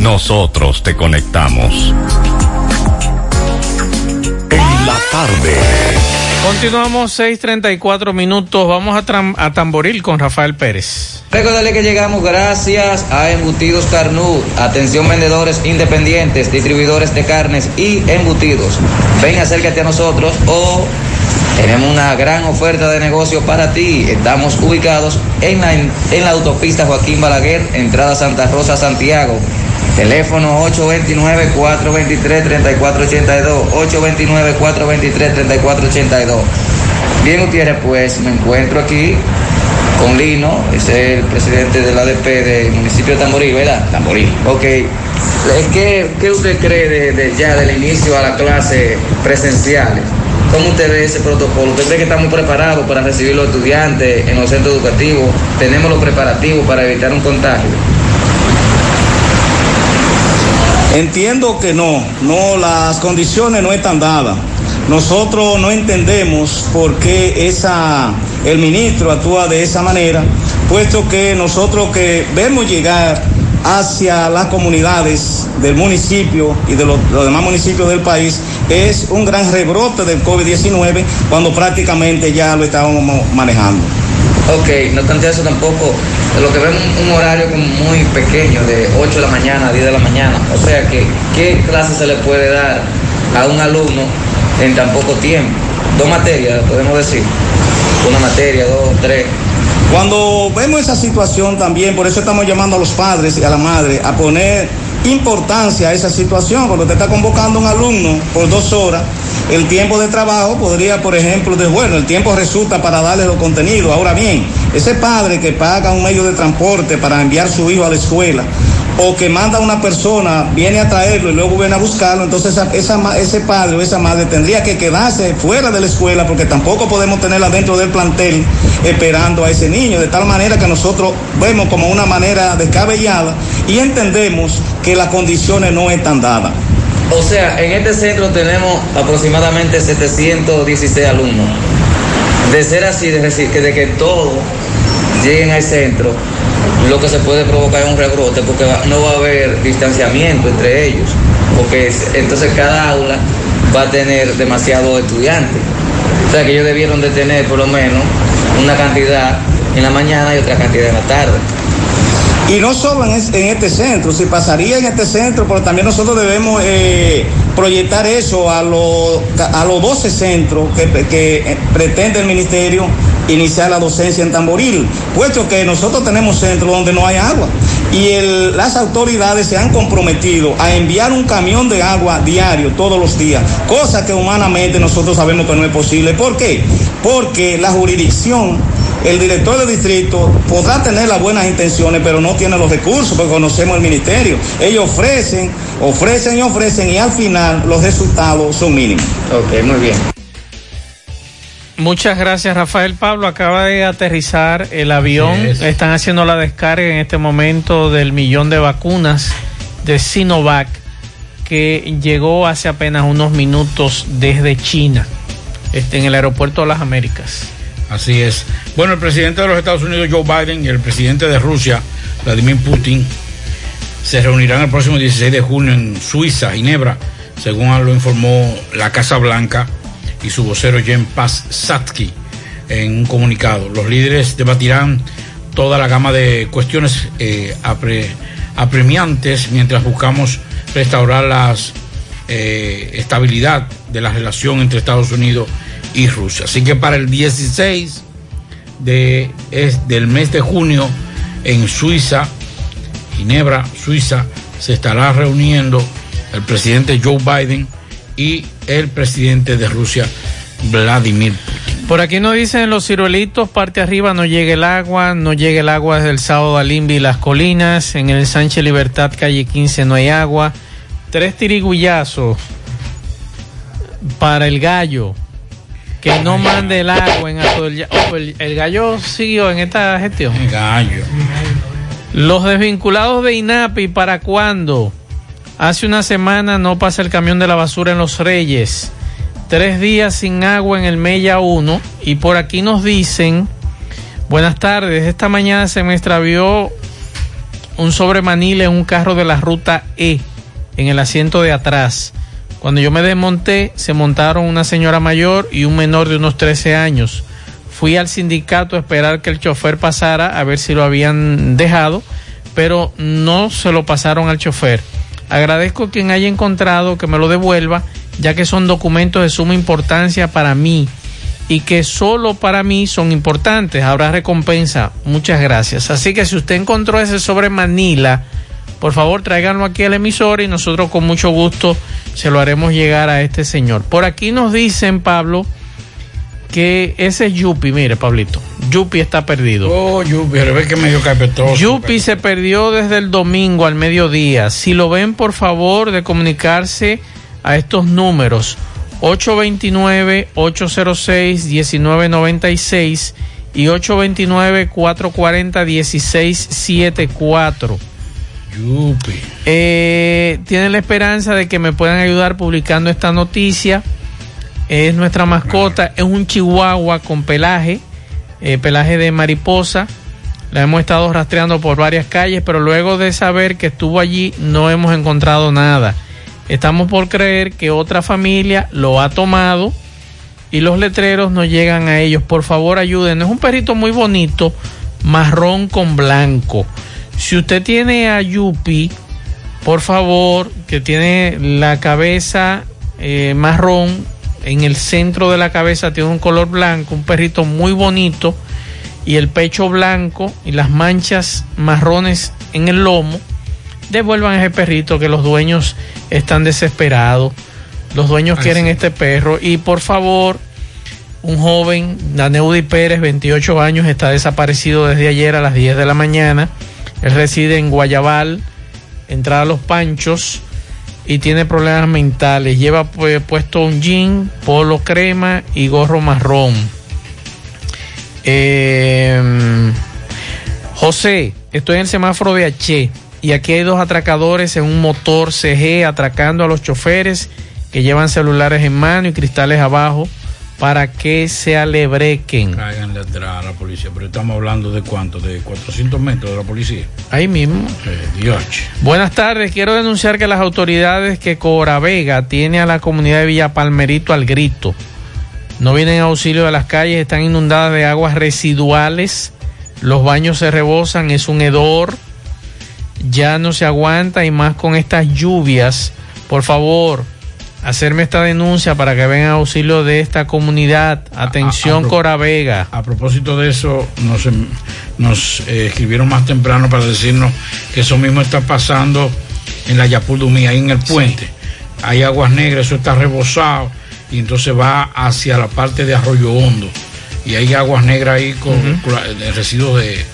nosotros te conectamos.
En la tarde.
Continuamos 6:34 minutos. Vamos a, tram- a Tamboril con Rafael Pérez.
Recuérdale que llegamos gracias a Embutidos Carnú. Atención vendedores independientes, distribuidores de carnes y embutidos. Ven, acércate a nosotros o tenemos una gran oferta de negocio para ti. Estamos ubicados en la, en la autopista Joaquín Balaguer, entrada Santa Rosa, Santiago. Teléfono 829-423-3482. 829-423-3482. Bien, Gutiérrez, pues me encuentro aquí con Lino, es el presidente del ADP del municipio de Tamboril, ¿verdad? Tamboril. Ok. ¿Qué, qué usted cree de, de ya del inicio a la clase presenciales? ¿Cómo usted ve ese protocolo? ¿Usted cree que estamos preparados para recibir los estudiantes en los centros educativos? ¿Tenemos los preparativos para evitar un contagio?
Entiendo que no, no, las condiciones no están dadas. Nosotros no entendemos por qué esa, el ministro actúa de esa manera, puesto que nosotros que vemos llegar hacia las comunidades del municipio y de los, los demás municipios del país es un gran rebrote del COVID-19 cuando prácticamente ya lo estábamos manejando.
Ok, no tanto eso tampoco, lo que vemos un horario como muy pequeño, de 8 de la mañana a 10 de la mañana. O sea que, ¿qué clase se le puede dar a un alumno en tan poco tiempo? Dos materias, podemos decir. Una materia, dos, tres.
Cuando vemos esa situación también, por eso estamos llamando a los padres y a la madre a poner importancia a esa situación. Cuando te está convocando un alumno por dos horas, el tiempo de trabajo podría, por ejemplo, de bueno, el tiempo resulta para darle los contenidos. Ahora bien, ese padre que paga un medio de transporte para enviar su hijo a la escuela, o que manda una persona, viene a traerlo y luego viene a buscarlo, entonces esa, esa, ese padre o esa madre tendría que quedarse fuera de la escuela porque tampoco podemos tenerla dentro del plantel esperando a ese niño, de tal manera que nosotros vemos como una manera descabellada y entendemos que las condiciones no están dadas.
O sea, en este centro tenemos aproximadamente 716 alumnos. De ser así, de decir que de que todos lleguen al centro, lo que se puede provocar es un rebrote porque no va a haber distanciamiento entre ellos, porque es- entonces cada aula va a tener demasiados estudiantes. O sea que ellos debieron de tener por lo menos una cantidad en la mañana y otra cantidad en la tarde.
Y no solo en, es- en este centro, si pasaría en este centro, pero también nosotros debemos eh, proyectar eso a los, a los 12 centros que, que eh, pretende el ministerio iniciar la docencia en Tamboril, puesto que nosotros tenemos centros donde no hay agua y las autoridades se han comprometido a enviar un camión de agua diario todos los días, cosa que humanamente nosotros sabemos que no es posible. ¿Por qué? Porque la jurisdicción el director del distrito podrá tener las buenas intenciones, pero no tiene los recursos, porque conocemos el ministerio. Ellos ofrecen, ofrecen y ofrecen, y al final los resultados son mínimos.
Ok, muy bien.
Muchas gracias, Rafael Pablo. Acaba de aterrizar el avión.
Es.
Están haciendo la descarga en este momento del millón de vacunas de Sinovac que llegó hace apenas unos minutos desde China, este, en el aeropuerto de las Américas.
Así es. Bueno, el presidente de los Estados Unidos, Joe Biden, y el presidente de Rusia, Vladimir Putin, se reunirán el próximo 16 de junio en Suiza, Ginebra, según lo informó la Casa Blanca y su vocero Jen Psaki en un comunicado. Los líderes debatirán toda la gama de cuestiones eh, apre- apremiantes mientras buscamos restaurar la estabilidad de la relación entre Estados Unidos y Rusia. Así que para el 16 de, del mes de junio en Suiza, Ginebra, Suiza, se estará reuniendo el presidente Joe Biden y el presidente de Rusia, Vladimir Putin.
Por aquí nos dicen los ciruelitos, parte arriba no llega el agua, no llega el agua desde el sábado a Limbi y las colinas, en el Sánchez Libertad, calle 15 no hay agua, tres tirigullazos para el gallo, que no mande el agua en Oh, el, el gallo siguió en esta gestión.
El gallo.
Los desvinculados de INAPI, ¿para cuándo? Hace una semana no pasa el camión de la basura en Los Reyes. Tres días sin agua en el Mella 1. Y por aquí nos dicen, buenas tardes, esta mañana se me extravió un sobremanil en un carro de la ruta E, en el asiento de atrás. Cuando yo me desmonté, se montaron una señora mayor y un menor de unos 13 años. Fui al sindicato a esperar que el chofer pasara a ver si lo habían dejado, pero no se lo pasaron al chofer. Agradezco a quien haya encontrado que me lo devuelva, ya que son documentos de suma importancia para mí y que solo para mí son importantes. Habrá recompensa. Muchas gracias. Así que si usted encontró ese sobre Manila, por favor tráiganlo aquí al emisor y nosotros con mucho gusto se lo haremos llegar a este señor. Por aquí nos dicen, Pablo, que ese es Yupi. Mire, Pablito, Yupi está perdido.
Oh, Yupi, ve que medio.
Yupi se perdió desde el domingo al mediodía. Si lo ven, por favor, de comunicarse a estos números 829-806-1996 y 829-440-1674.
Yupi.
Eh, tienen la esperanza de que me puedan ayudar publicando esta noticia. Es nuestra mascota, es un chihuahua con pelaje, eh, pelaje de mariposa. La hemos estado rastreando por varias calles, pero luego de saber que estuvo allí no hemos encontrado nada. Estamos por creer que otra familia lo ha tomado y los letreros no llegan a ellos. Por favor, ayuden. Es un perrito muy bonito, marrón con blanco. Si usted tiene a Yupi, por favor, que tiene la cabeza eh, marrón, en el centro de la cabeza tiene un color blanco, un perrito muy bonito, y el pecho blanco y las manchas marrones en el lomo, devuelvan ese perrito que los dueños están desesperados. Los dueños
Ay,
quieren
sí.
este perro. Y por favor, un joven, Daneudi Pérez, 28 años, está desaparecido desde ayer a las 10 de la mañana. Él reside en Guayabal, entrada a Los Panchos, y tiene problemas mentales. Lleva pues, puesto un jean, polo crema y gorro marrón. Eh, José, estoy en el semáforo de H y aquí hay dos atracadores en un motor CG atracando a los choferes que llevan celulares en mano y cristales abajo para que se alebrequen.
Cáiganle atrás a la policía, pero estamos hablando de cuánto, de 400 metros de la policía.
Ahí mismo.
Eh, Dios.
Buenas tardes, quiero denunciar que las autoridades que Cobra Vega tiene a la comunidad de Villa Palmerito al grito. No vienen en auxilio de las calles, están inundadas de aguas residuales, los baños se rebosan, es un hedor, ya no se aguanta y más con estas lluvias. Por favor, hacerme esta denuncia para que vengan a auxilio de esta comunidad. Atención,
a- a-
Cora Vega.
A propósito de eso, nos, em- nos eh, escribieron más temprano para decirnos que eso mismo está pasando en la Yapulumí, ahí en el puente. Hay aguas negras, eso está rebosado y entonces va hacia la parte de Arroyo Hondo. Y hay aguas negras ahí con, residuos de,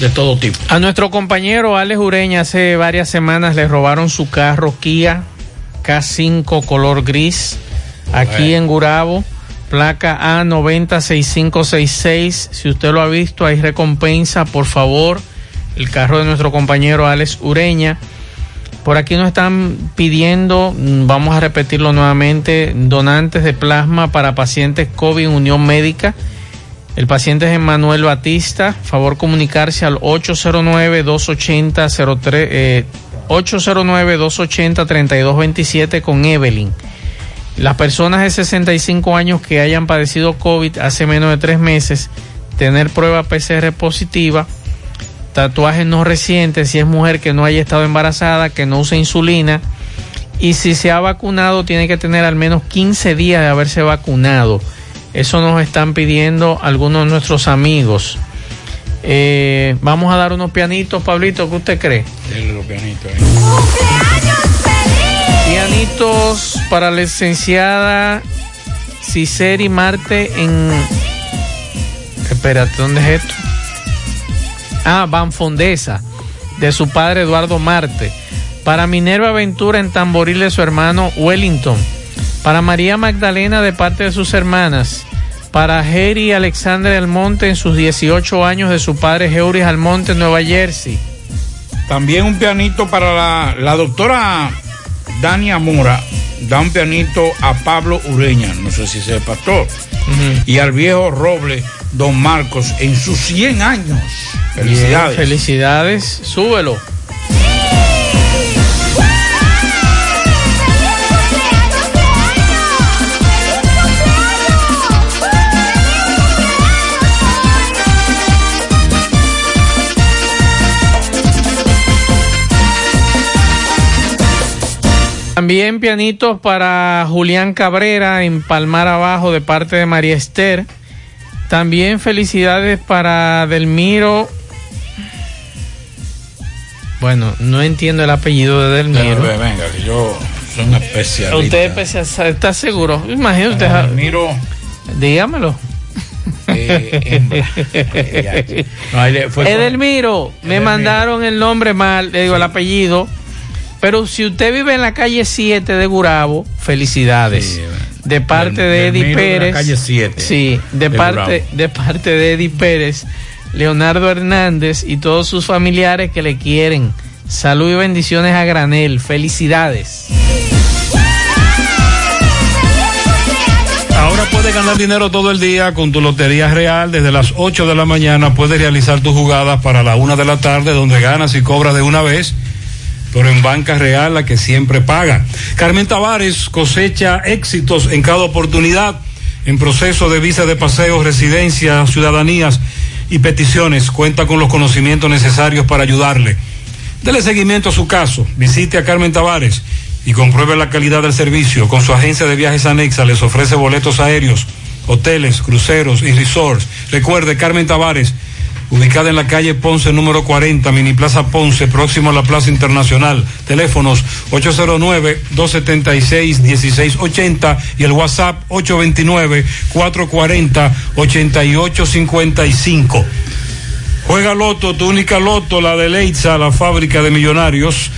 de todo tipo.
A nuestro compañero Alex Ureña hace varias semanas le robaron su carro Kia K5 color gris aquí en Gurabo, placa A906566. Si usted lo ha visto, hay recompensa, por favor. El carro de nuestro compañero Alex Ureña. Por aquí nos están pidiendo, mm, vamos a repetirlo nuevamente, donantes de plasma para pacientes COVID en Unión Médica. El paciente es Emanuel Batista. Favor comunicarse al 809-280-03, eh, 809-280-3227 con Evelyn. Las personas de 65 años que hayan padecido COVID hace menos de tres meses, tener prueba PCR positiva, tatuajes no recientes, si es mujer que no haya estado embarazada, que no use insulina, y si se ha vacunado tiene que tener al menos 15 días de haberse vacunado. Eso nos están pidiendo algunos de nuestros amigos. Eh, vamos a dar unos pianitos, Pablito, ¿qué usted cree?
Los pianitos ahí.
Pianitos para la licenciada Ciceri Marte en espérate, ¿dónde es esto? Ah, Banfondesa, de su padre Eduardo Marte. Para Minerva Ventura en Tamboril de su hermano Wellington. Para María Magdalena de parte de sus hermanas. Para Jerry Alexander Almonte en sus 18 años de su padre Heuris Almonte en Nueva Jersey.
También un pianito para la, la doctora Dania Mora. Da un pianito a Pablo Ureña, no sé si es el pastor. Y al viejo Roble, don Marcos, en sus 100 años. Felicidades.
Bien, felicidades, súbelo. También pianitos para Julián Cabrera en Palmar Abajo de parte de María Esther. También felicidades para Delmiro. Bueno, no entiendo el apellido de Delmiro.
Venga, venga, que yo soy un especialista.
¿Usted es especialista? ¿Está seguro? Imagínate.
Delmiro.
Dígamelo.
Eh. Eh. <laughs> No, fue
Edelmiro, me
Edelmiro.
mandaron el nombre mal, le digo el apellido. Pero si usted vive en la calle 7 de Gurabo, felicidades. de parte
Del-
de Eddie
Delmiro de la
Pérez.
calle 7
Sí, de,
de
parte,
Gurabo.
de parte de Eddie Pérez, Leonardo Hernández y todos sus familiares que le quieren. Salud y bendiciones a Granel. Felicidades.
Ahora puedes ganar dinero todo el día con tu Lotería Real. Desde las 8 de la mañana puedes realizar tus jugadas para la 1 de la tarde, donde ganas y cobras de una vez, pero en Banca Real, la que siempre paga. Carmen Tavares cosecha éxitos en cada oportunidad en proceso de visa de paseo, residencia, ciudadanías y peticiones. Cuenta con los conocimientos necesarios para ayudarle. Dele seguimiento a su caso. Visite a Carmen Tavares y compruebe la calidad del servicio. Con su agencia de viajes anexa les ofrece boletos aéreos, hoteles, cruceros y resorts. Recuerde, Carmen Tavares, ubicada en la calle Ponce número 40, Mini Plaza Ponce, próximo a la Plaza Internacional. Teléfonos 809-276-1680 y el WhatsApp 829-440-8855. Juega Loto, tu única Loto, la de Leitza, la fábrica de millonarios.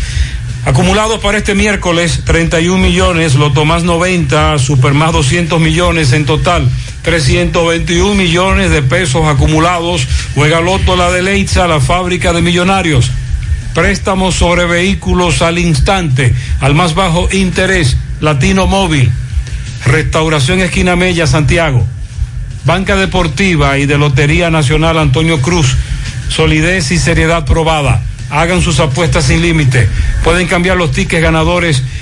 Acumulados para este miércoles, 31 millones, Loto más 90, Super más 200 millones en total, 321 millones de pesos acumulados. Juega Loto, la de Leitza, la fábrica de millonarios. Préstamos sobre vehículos al instante, al más bajo interés, Latino Móvil. Restauración Esquina Mella, Santiago. Banca Deportiva y de Lotería Nacional Antonio Cruz. Solidez y seriedad probada. Hagan sus apuestas sin límite. Pueden cambiar los tickets ganadores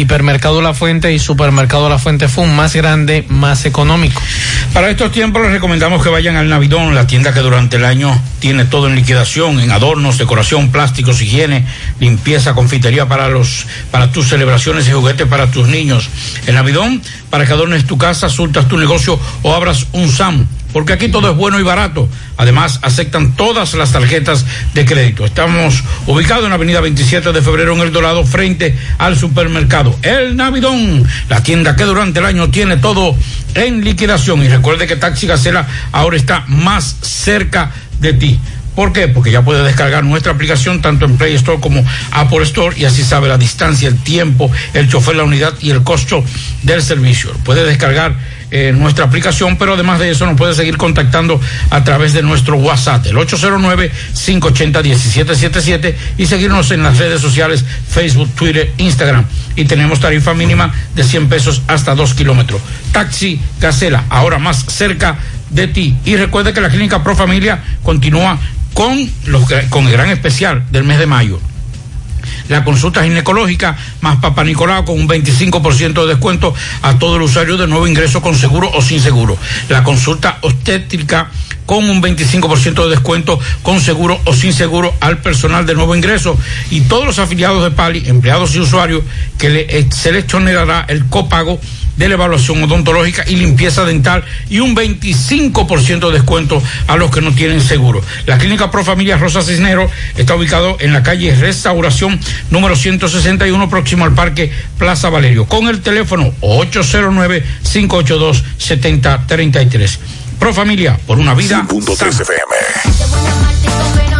Hipermercado La Fuente y Supermercado La Fuente Fund, más grande, más económico.
Para estos tiempos les recomendamos que vayan al Navidón, la tienda que durante el año tiene todo en liquidación, en adornos, decoración, plásticos, higiene, limpieza, confitería para los, para tus celebraciones y juguetes para tus niños. El Navidón, para que adornes tu casa, surtas tu negocio o abras un SAM. Porque aquí todo es bueno y barato. Además, aceptan todas las tarjetas de crédito. Estamos ubicados en la avenida 27 de febrero en El Dorado, frente al supermercado El Navidón, la tienda que durante el año tiene todo en liquidación. Y recuerde que Taxi Gacela ahora está más cerca de ti. ¿Por qué? Porque ya puedes descargar nuestra aplicación tanto en Play Store como Apple Store y así sabe la distancia, el tiempo, el chofer, la unidad y el costo del servicio. Puedes descargar eh, nuestra aplicación, pero además de eso nos puedes seguir contactando a través de nuestro WhatsApp, el 809-580-1777 y seguirnos en las redes sociales Facebook, Twitter, Instagram. Y tenemos tarifa mínima de 100 pesos hasta 2 kilómetros. Taxi Gacela, ahora más cerca de ti. Y recuerde que la Clínica Pro Familia continúa con, los, con el gran especial del mes de mayo. La consulta ginecológica más Papá Nicolau con un 25% de descuento a todo el usuario de nuevo ingreso con seguro o sin seguro. La consulta obstétrica con un 25% de descuento con seguro o sin seguro al personal de nuevo ingreso y todos los afiliados de Pali, empleados y usuarios, que le, eh, se les exonerará el copago de la evaluación odontológica y limpieza dental y un 25% de descuento a los que no tienen seguro. La clínica Pro Familia Rosa Cisnero está ubicado en la calle Restauración número 161 próximo al Parque Plaza Valerio con el teléfono 809 582 7033. Pro Familia por una vida. sana.
Pa'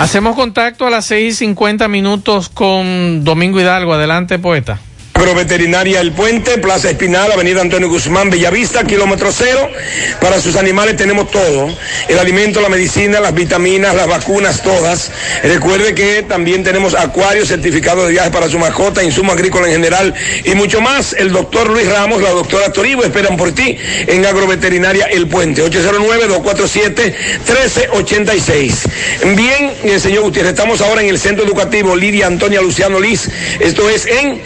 Hacemos contacto a las 6 y 50 minutos con Domingo Hidalgo. Adelante, poeta.
Agroveterinaria El Puente, Plaza Espinal, Avenida Antonio Guzmán, Bellavista, kilómetro cero. Para sus animales tenemos todo. El alimento, la medicina, las vitaminas, las vacunas, todas. Recuerde que también tenemos acuarios, certificados de viaje para su mascota, insumo agrícola en general y mucho más. El doctor Luis Ramos, la doctora Toribo esperan por ti en Agroveterinaria El Puente, 809-247-1386. Bien, eh, señor Gutiérrez, estamos ahora en el Centro Educativo Lidia Antonia Luciano Liz. Esto es en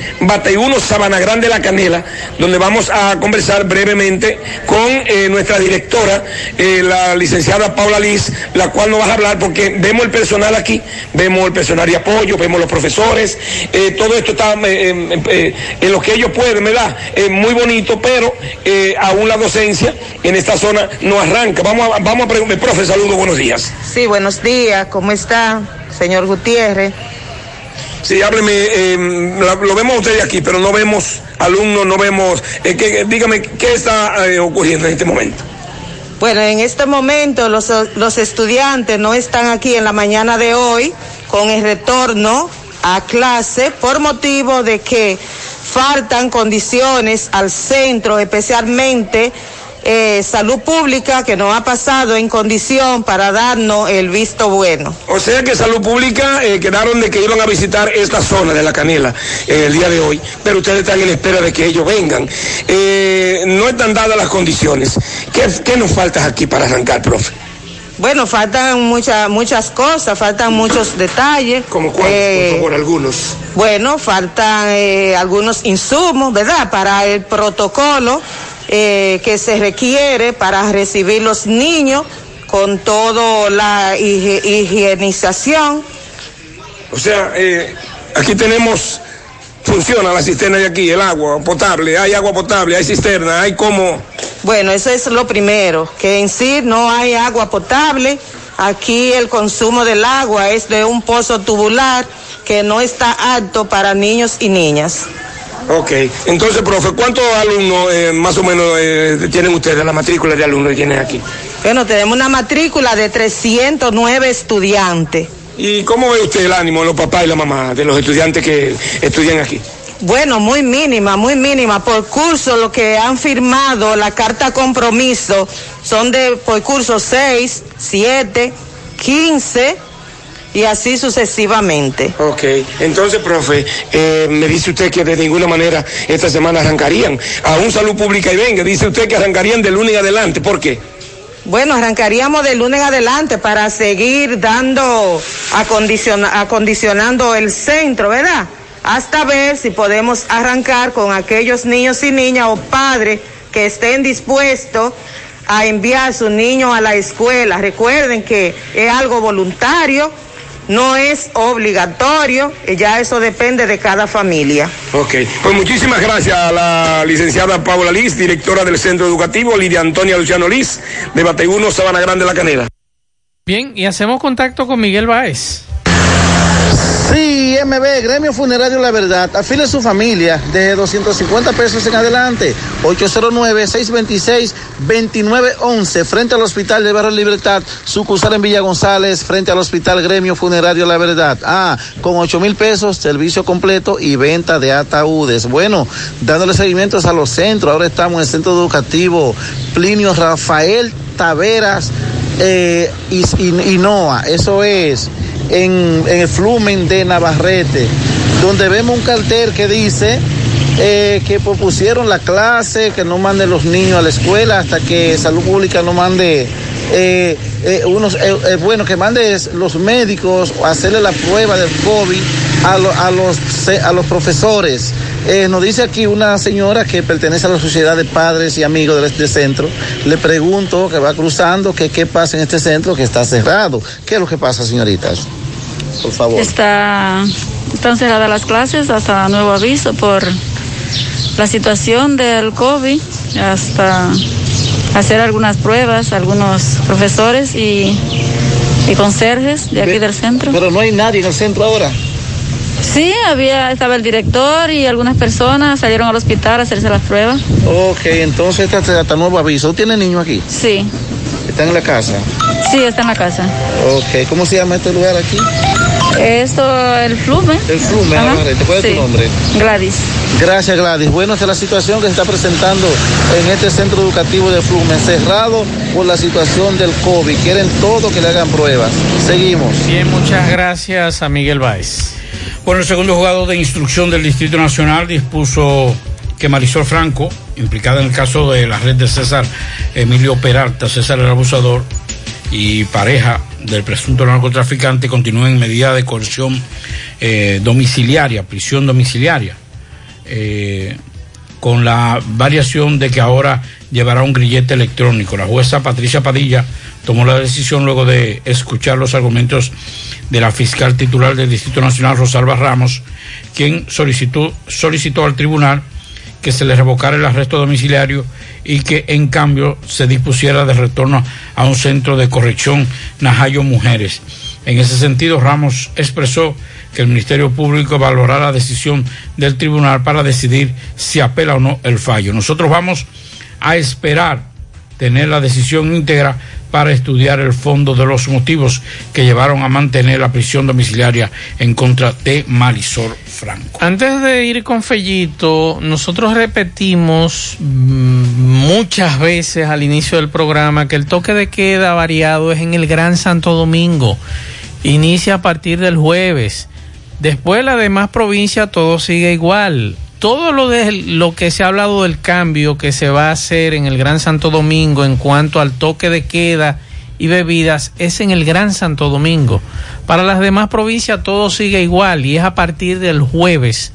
Bateyuno, Sabana Grande La Canela, donde vamos a conversar brevemente con eh, nuestra directora, eh, la licenciada Paula Liz, la cual nos va a hablar porque vemos el personal aquí, vemos el personal de apoyo, vemos los profesores, eh, todo esto está eh, eh, en lo que ellos pueden, ¿verdad? Eh, muy bonito, pero aún la docencia en esta zona no arranca. Vamos a, vamos a preguntar, profe, saludos, buenos días.
Sí, buenos días, ¿cómo está, señor Gutiérrez?
Sí, hábleme, la- lo vemos a usted aquí, pero no vemos alumnos, no vemos, eh, dígame, ¿qué está eh, ocurriendo en este momento?
Bueno, en este momento los, los estudiantes no están aquí en la mañana de hoy con el retorno a clase por motivo de que faltan condiciones al centro, especialmente eh, salud pública que nos ha pasado en condición para darnos el visto bueno.
O sea que Salud Pública eh, quedaron de que iban a visitar esta zona de la canela eh, el día de hoy, pero ustedes están en espera de que ellos vengan. Eh, no están dadas las condiciones. ¿Qué, qué nos falta aquí para arrancar, profe?
Bueno, faltan muchas muchas cosas, faltan muchos detalles.
¿Como cuáles? Por favor, algunos.
Bueno, faltan eh, algunos insumos, ¿verdad? Para el protocolo eh, que se requiere para recibir los niños con toda la higienización.
O sea, eh, aquí tenemos, funciona la cisterna de aquí, el agua potable, hay agua potable, hay cisterna, hay como...
Bueno, eso es lo primero, que en sí no hay agua potable. Aquí el consumo del agua es de un pozo tubular que no está apto para niños y niñas.
Ok, entonces, profe, ¿cuántos alumnos eh, más o menos eh, tienen ustedes, la matrícula de alumnos que tienen aquí?
Bueno, tenemos una matrícula de 309 estudiantes.
¿Y cómo ve usted el ánimo de los papás y la mamá de los estudiantes que estudian aquí?
Bueno, muy mínima, muy mínima. Por curso, lo que han firmado la carta compromiso son de por curso 6, 7, 15 y así sucesivamente.
Ok, entonces, profe, eh, me dice usted que de ninguna manera esta semana arrancarían. Aún Salud Pública y Venga, dice usted que arrancarían de lunes adelante. ¿Por qué?
Bueno, arrancaríamos de lunes adelante para seguir dando, acondiciona- acondicionando el centro, ¿verdad? Hasta ver si podemos arrancar con aquellos niños y niñas o padres que estén dispuestos a enviar a sus niños a la escuela. Recuerden que es algo voluntario, no es obligatorio, y ya eso depende de cada familia.
Ok, pues muchísimas gracias a la licenciada Paula Liz, directora del Centro Educativo, Lidia Antonia Luciano Liz, de Bate 1, Sabana Grande, La Canela.
Bien, y hacemos contacto con Miguel Báez.
Sí, MB, Gremio Funerario La Verdad. Afile su familia desde 250 pesos en adelante. 809-626-2911. Frente al Hospital de Barrio Libertad. Sucursal en Villa González. Frente al Hospital Gremio Funerario La Verdad. Ah, con 8 mil pesos, servicio completo y venta de ataúdes. Bueno, dándole seguimientos a los centros. Ahora estamos en el Centro Educativo Plinio Rafael Taveras eh, y, y- y Noa. Eso es en, en el Flumen de Navarrete, donde vemos un cartel que dice eh, que propusieron la clase, que no manden los niños a la escuela hasta que Salud Pública no mande. eh, eh, unos, eh, eh, bueno, que mande los médicos a hacerle la prueba del COVID a, lo- a los, a los profesores. Eh, nos dice aquí una señora que pertenece a la Sociedad de Padres y Amigos de este centro. Le pregunto que va cruzando que qué pasa en este centro que está cerrado. ¿Qué es lo que pasa, señoritas? Por favor.
Está, están cerradas las clases hasta nuevo aviso por la situación del COVID, hasta hacer algunas pruebas, algunos profesores y, y conserjes de aquí del centro.
Pero no hay nadie en el centro ahora.
Sí, había, estaba el director y algunas personas salieron al hospital a hacerse las pruebas.
Ok, entonces hasta, hasta nuevo aviso. ¿Tú tienes niños aquí?
Sí,
¿Están en la casa?
sí, está en la casa.
Ok, ¿cómo se llama este lugar aquí?
Esto, el flume.
El Flume. ¿Cuál es
sí.
tu nombre?
Gladys.
Gracias, Gladys. Bueno, esta es la situación que se está presentando en este centro educativo de Flume, cerrado por la situación del COVID. Quieren todo que le hagan pruebas. Seguimos.
Bien, muchas gracias a Miguel Báez.
Bueno, el segundo juzgado de instrucción del Distrito Nacional dispuso que Marisol Franco, implicada en el caso de la red de César Emilio Peralta, César el abusador y pareja del presunto narcotraficante, continúe en medida de coerción eh, domiciliaria, prisión domiciliaria, eh, con la variación de que ahora llevará un grillete electrónico. La jueza Patricia Padilla tomó la decisión luego de escuchar los argumentos de la fiscal titular del Distrito Nacional, Rosalba Ramos, quien solicitó, solicitó al tribunal que se le revocara el arresto domiciliario y que en cambio se dispusiera de retorno a un centro de corrección Najayo Mujeres. En ese sentido, Ramos expresó que el Ministerio Público valorará la decisión del tribunal para decidir si apela o no el fallo. Nosotros vamos a esperar tener la decisión íntegra para estudiar el fondo de los motivos que llevaron a mantener la prisión domiciliaria en contra de Marisol Franco.
Antes de ir con Fellito, nosotros repetimos mm, muchas veces al inicio del programa que el toque de queda variado es en el Gran Santo Domingo. Inicia a partir del jueves. Después la demás provincia todo sigue igual. Todo lo de lo que se ha hablado del cambio que se va a hacer en el Gran Santo Domingo en cuanto al toque de queda y bebidas es en el Gran Santo Domingo. Para las demás provincias todo sigue igual y es a partir del jueves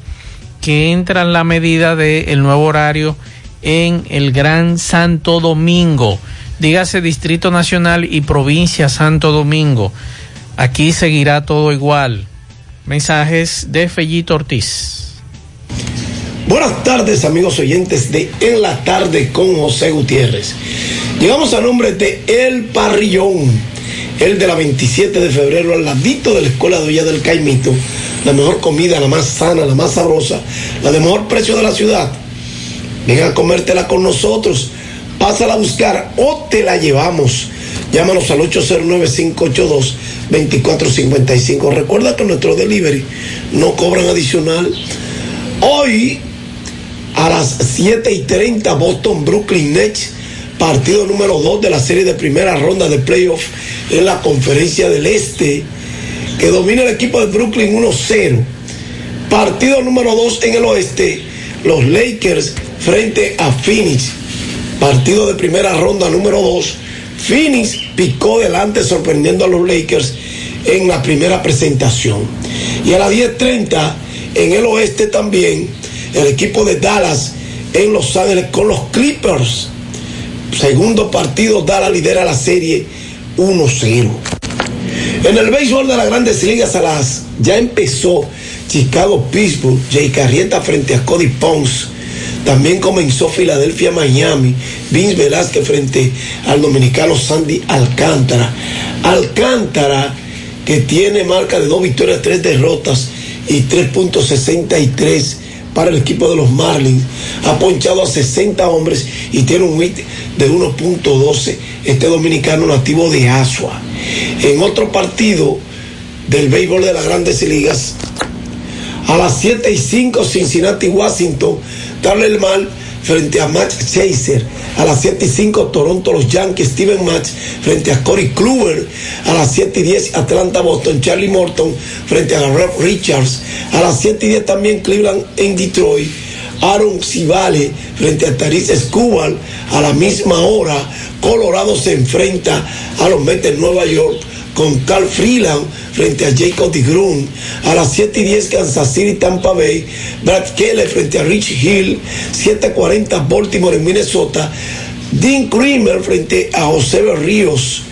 que entra la medida del nuevo horario en el Gran Santo Domingo. Dígase Distrito Nacional y Provincia Santo Domingo. Aquí seguirá todo igual. Mensajes de Fellito Ortiz.
Buenas tardes amigos oyentes de En la tarde con José Gutiérrez. Llegamos a nombre de El Parrillón, el de la 27 de febrero al ladito de la Escuela de Olla del Caimito. La mejor comida, la más sana, la más sabrosa, la de mejor precio de la ciudad. Ven a comértela con nosotros, pásala a buscar o te la llevamos. Llámanos al 809-582-2455. Recuerda que nuestro delivery no cobran adicional. Hoy a las 7 y 30 Boston Brooklyn Nets, partido número 2 de la serie de primera ronda de playoff en la conferencia del Este que domina el equipo de Brooklyn 1-0. Partido número 2 en el oeste, los Lakers frente a Phoenix. Partido de primera ronda número 2. Phoenix picó delante sorprendiendo a los Lakers en la primera presentación. Y a las 10.30 en el oeste también, el equipo de Dallas en Los Ángeles con los Clippers. Segundo partido, Dallas lidera la serie 1-0. En el béisbol de las grandes ligas a las ya empezó Chicago Pittsburgh, Jay Carrieta frente a Cody Pons. También comenzó Filadelfia Miami, Vince Velázquez frente al dominicano Sandy Alcántara. Alcántara que tiene marca de dos victorias, tres derrotas y 3.63 para el equipo de los Marlins. Ha ponchado a 60 hombres y tiene un hit de 1.12 este dominicano nativo de Asua. En otro partido del béisbol de las grandes ligas, a las 7 y 5 Cincinnati, Washington, darle el mal frente a Max Chaser. A las 7 y 5 Toronto, los Yankees, Steven Match frente a Corey Kluber. A las 7 y 10 Atlanta, Boston, Charlie Morton frente a Rev Richards. A las 7 y 10 también Cleveland en Detroit. Aaron Civale frente a Taris Escobar. A la misma hora, Colorado se enfrenta a los Mets de Nueva York con Carl Freeland frente a Jacob DeGrom. A las 7 y 10 Kansas City, Tampa Bay. Brad Keller frente a Rich Hill. 7.40 Baltimore en Minnesota. Dean Creamer frente a José Ríos.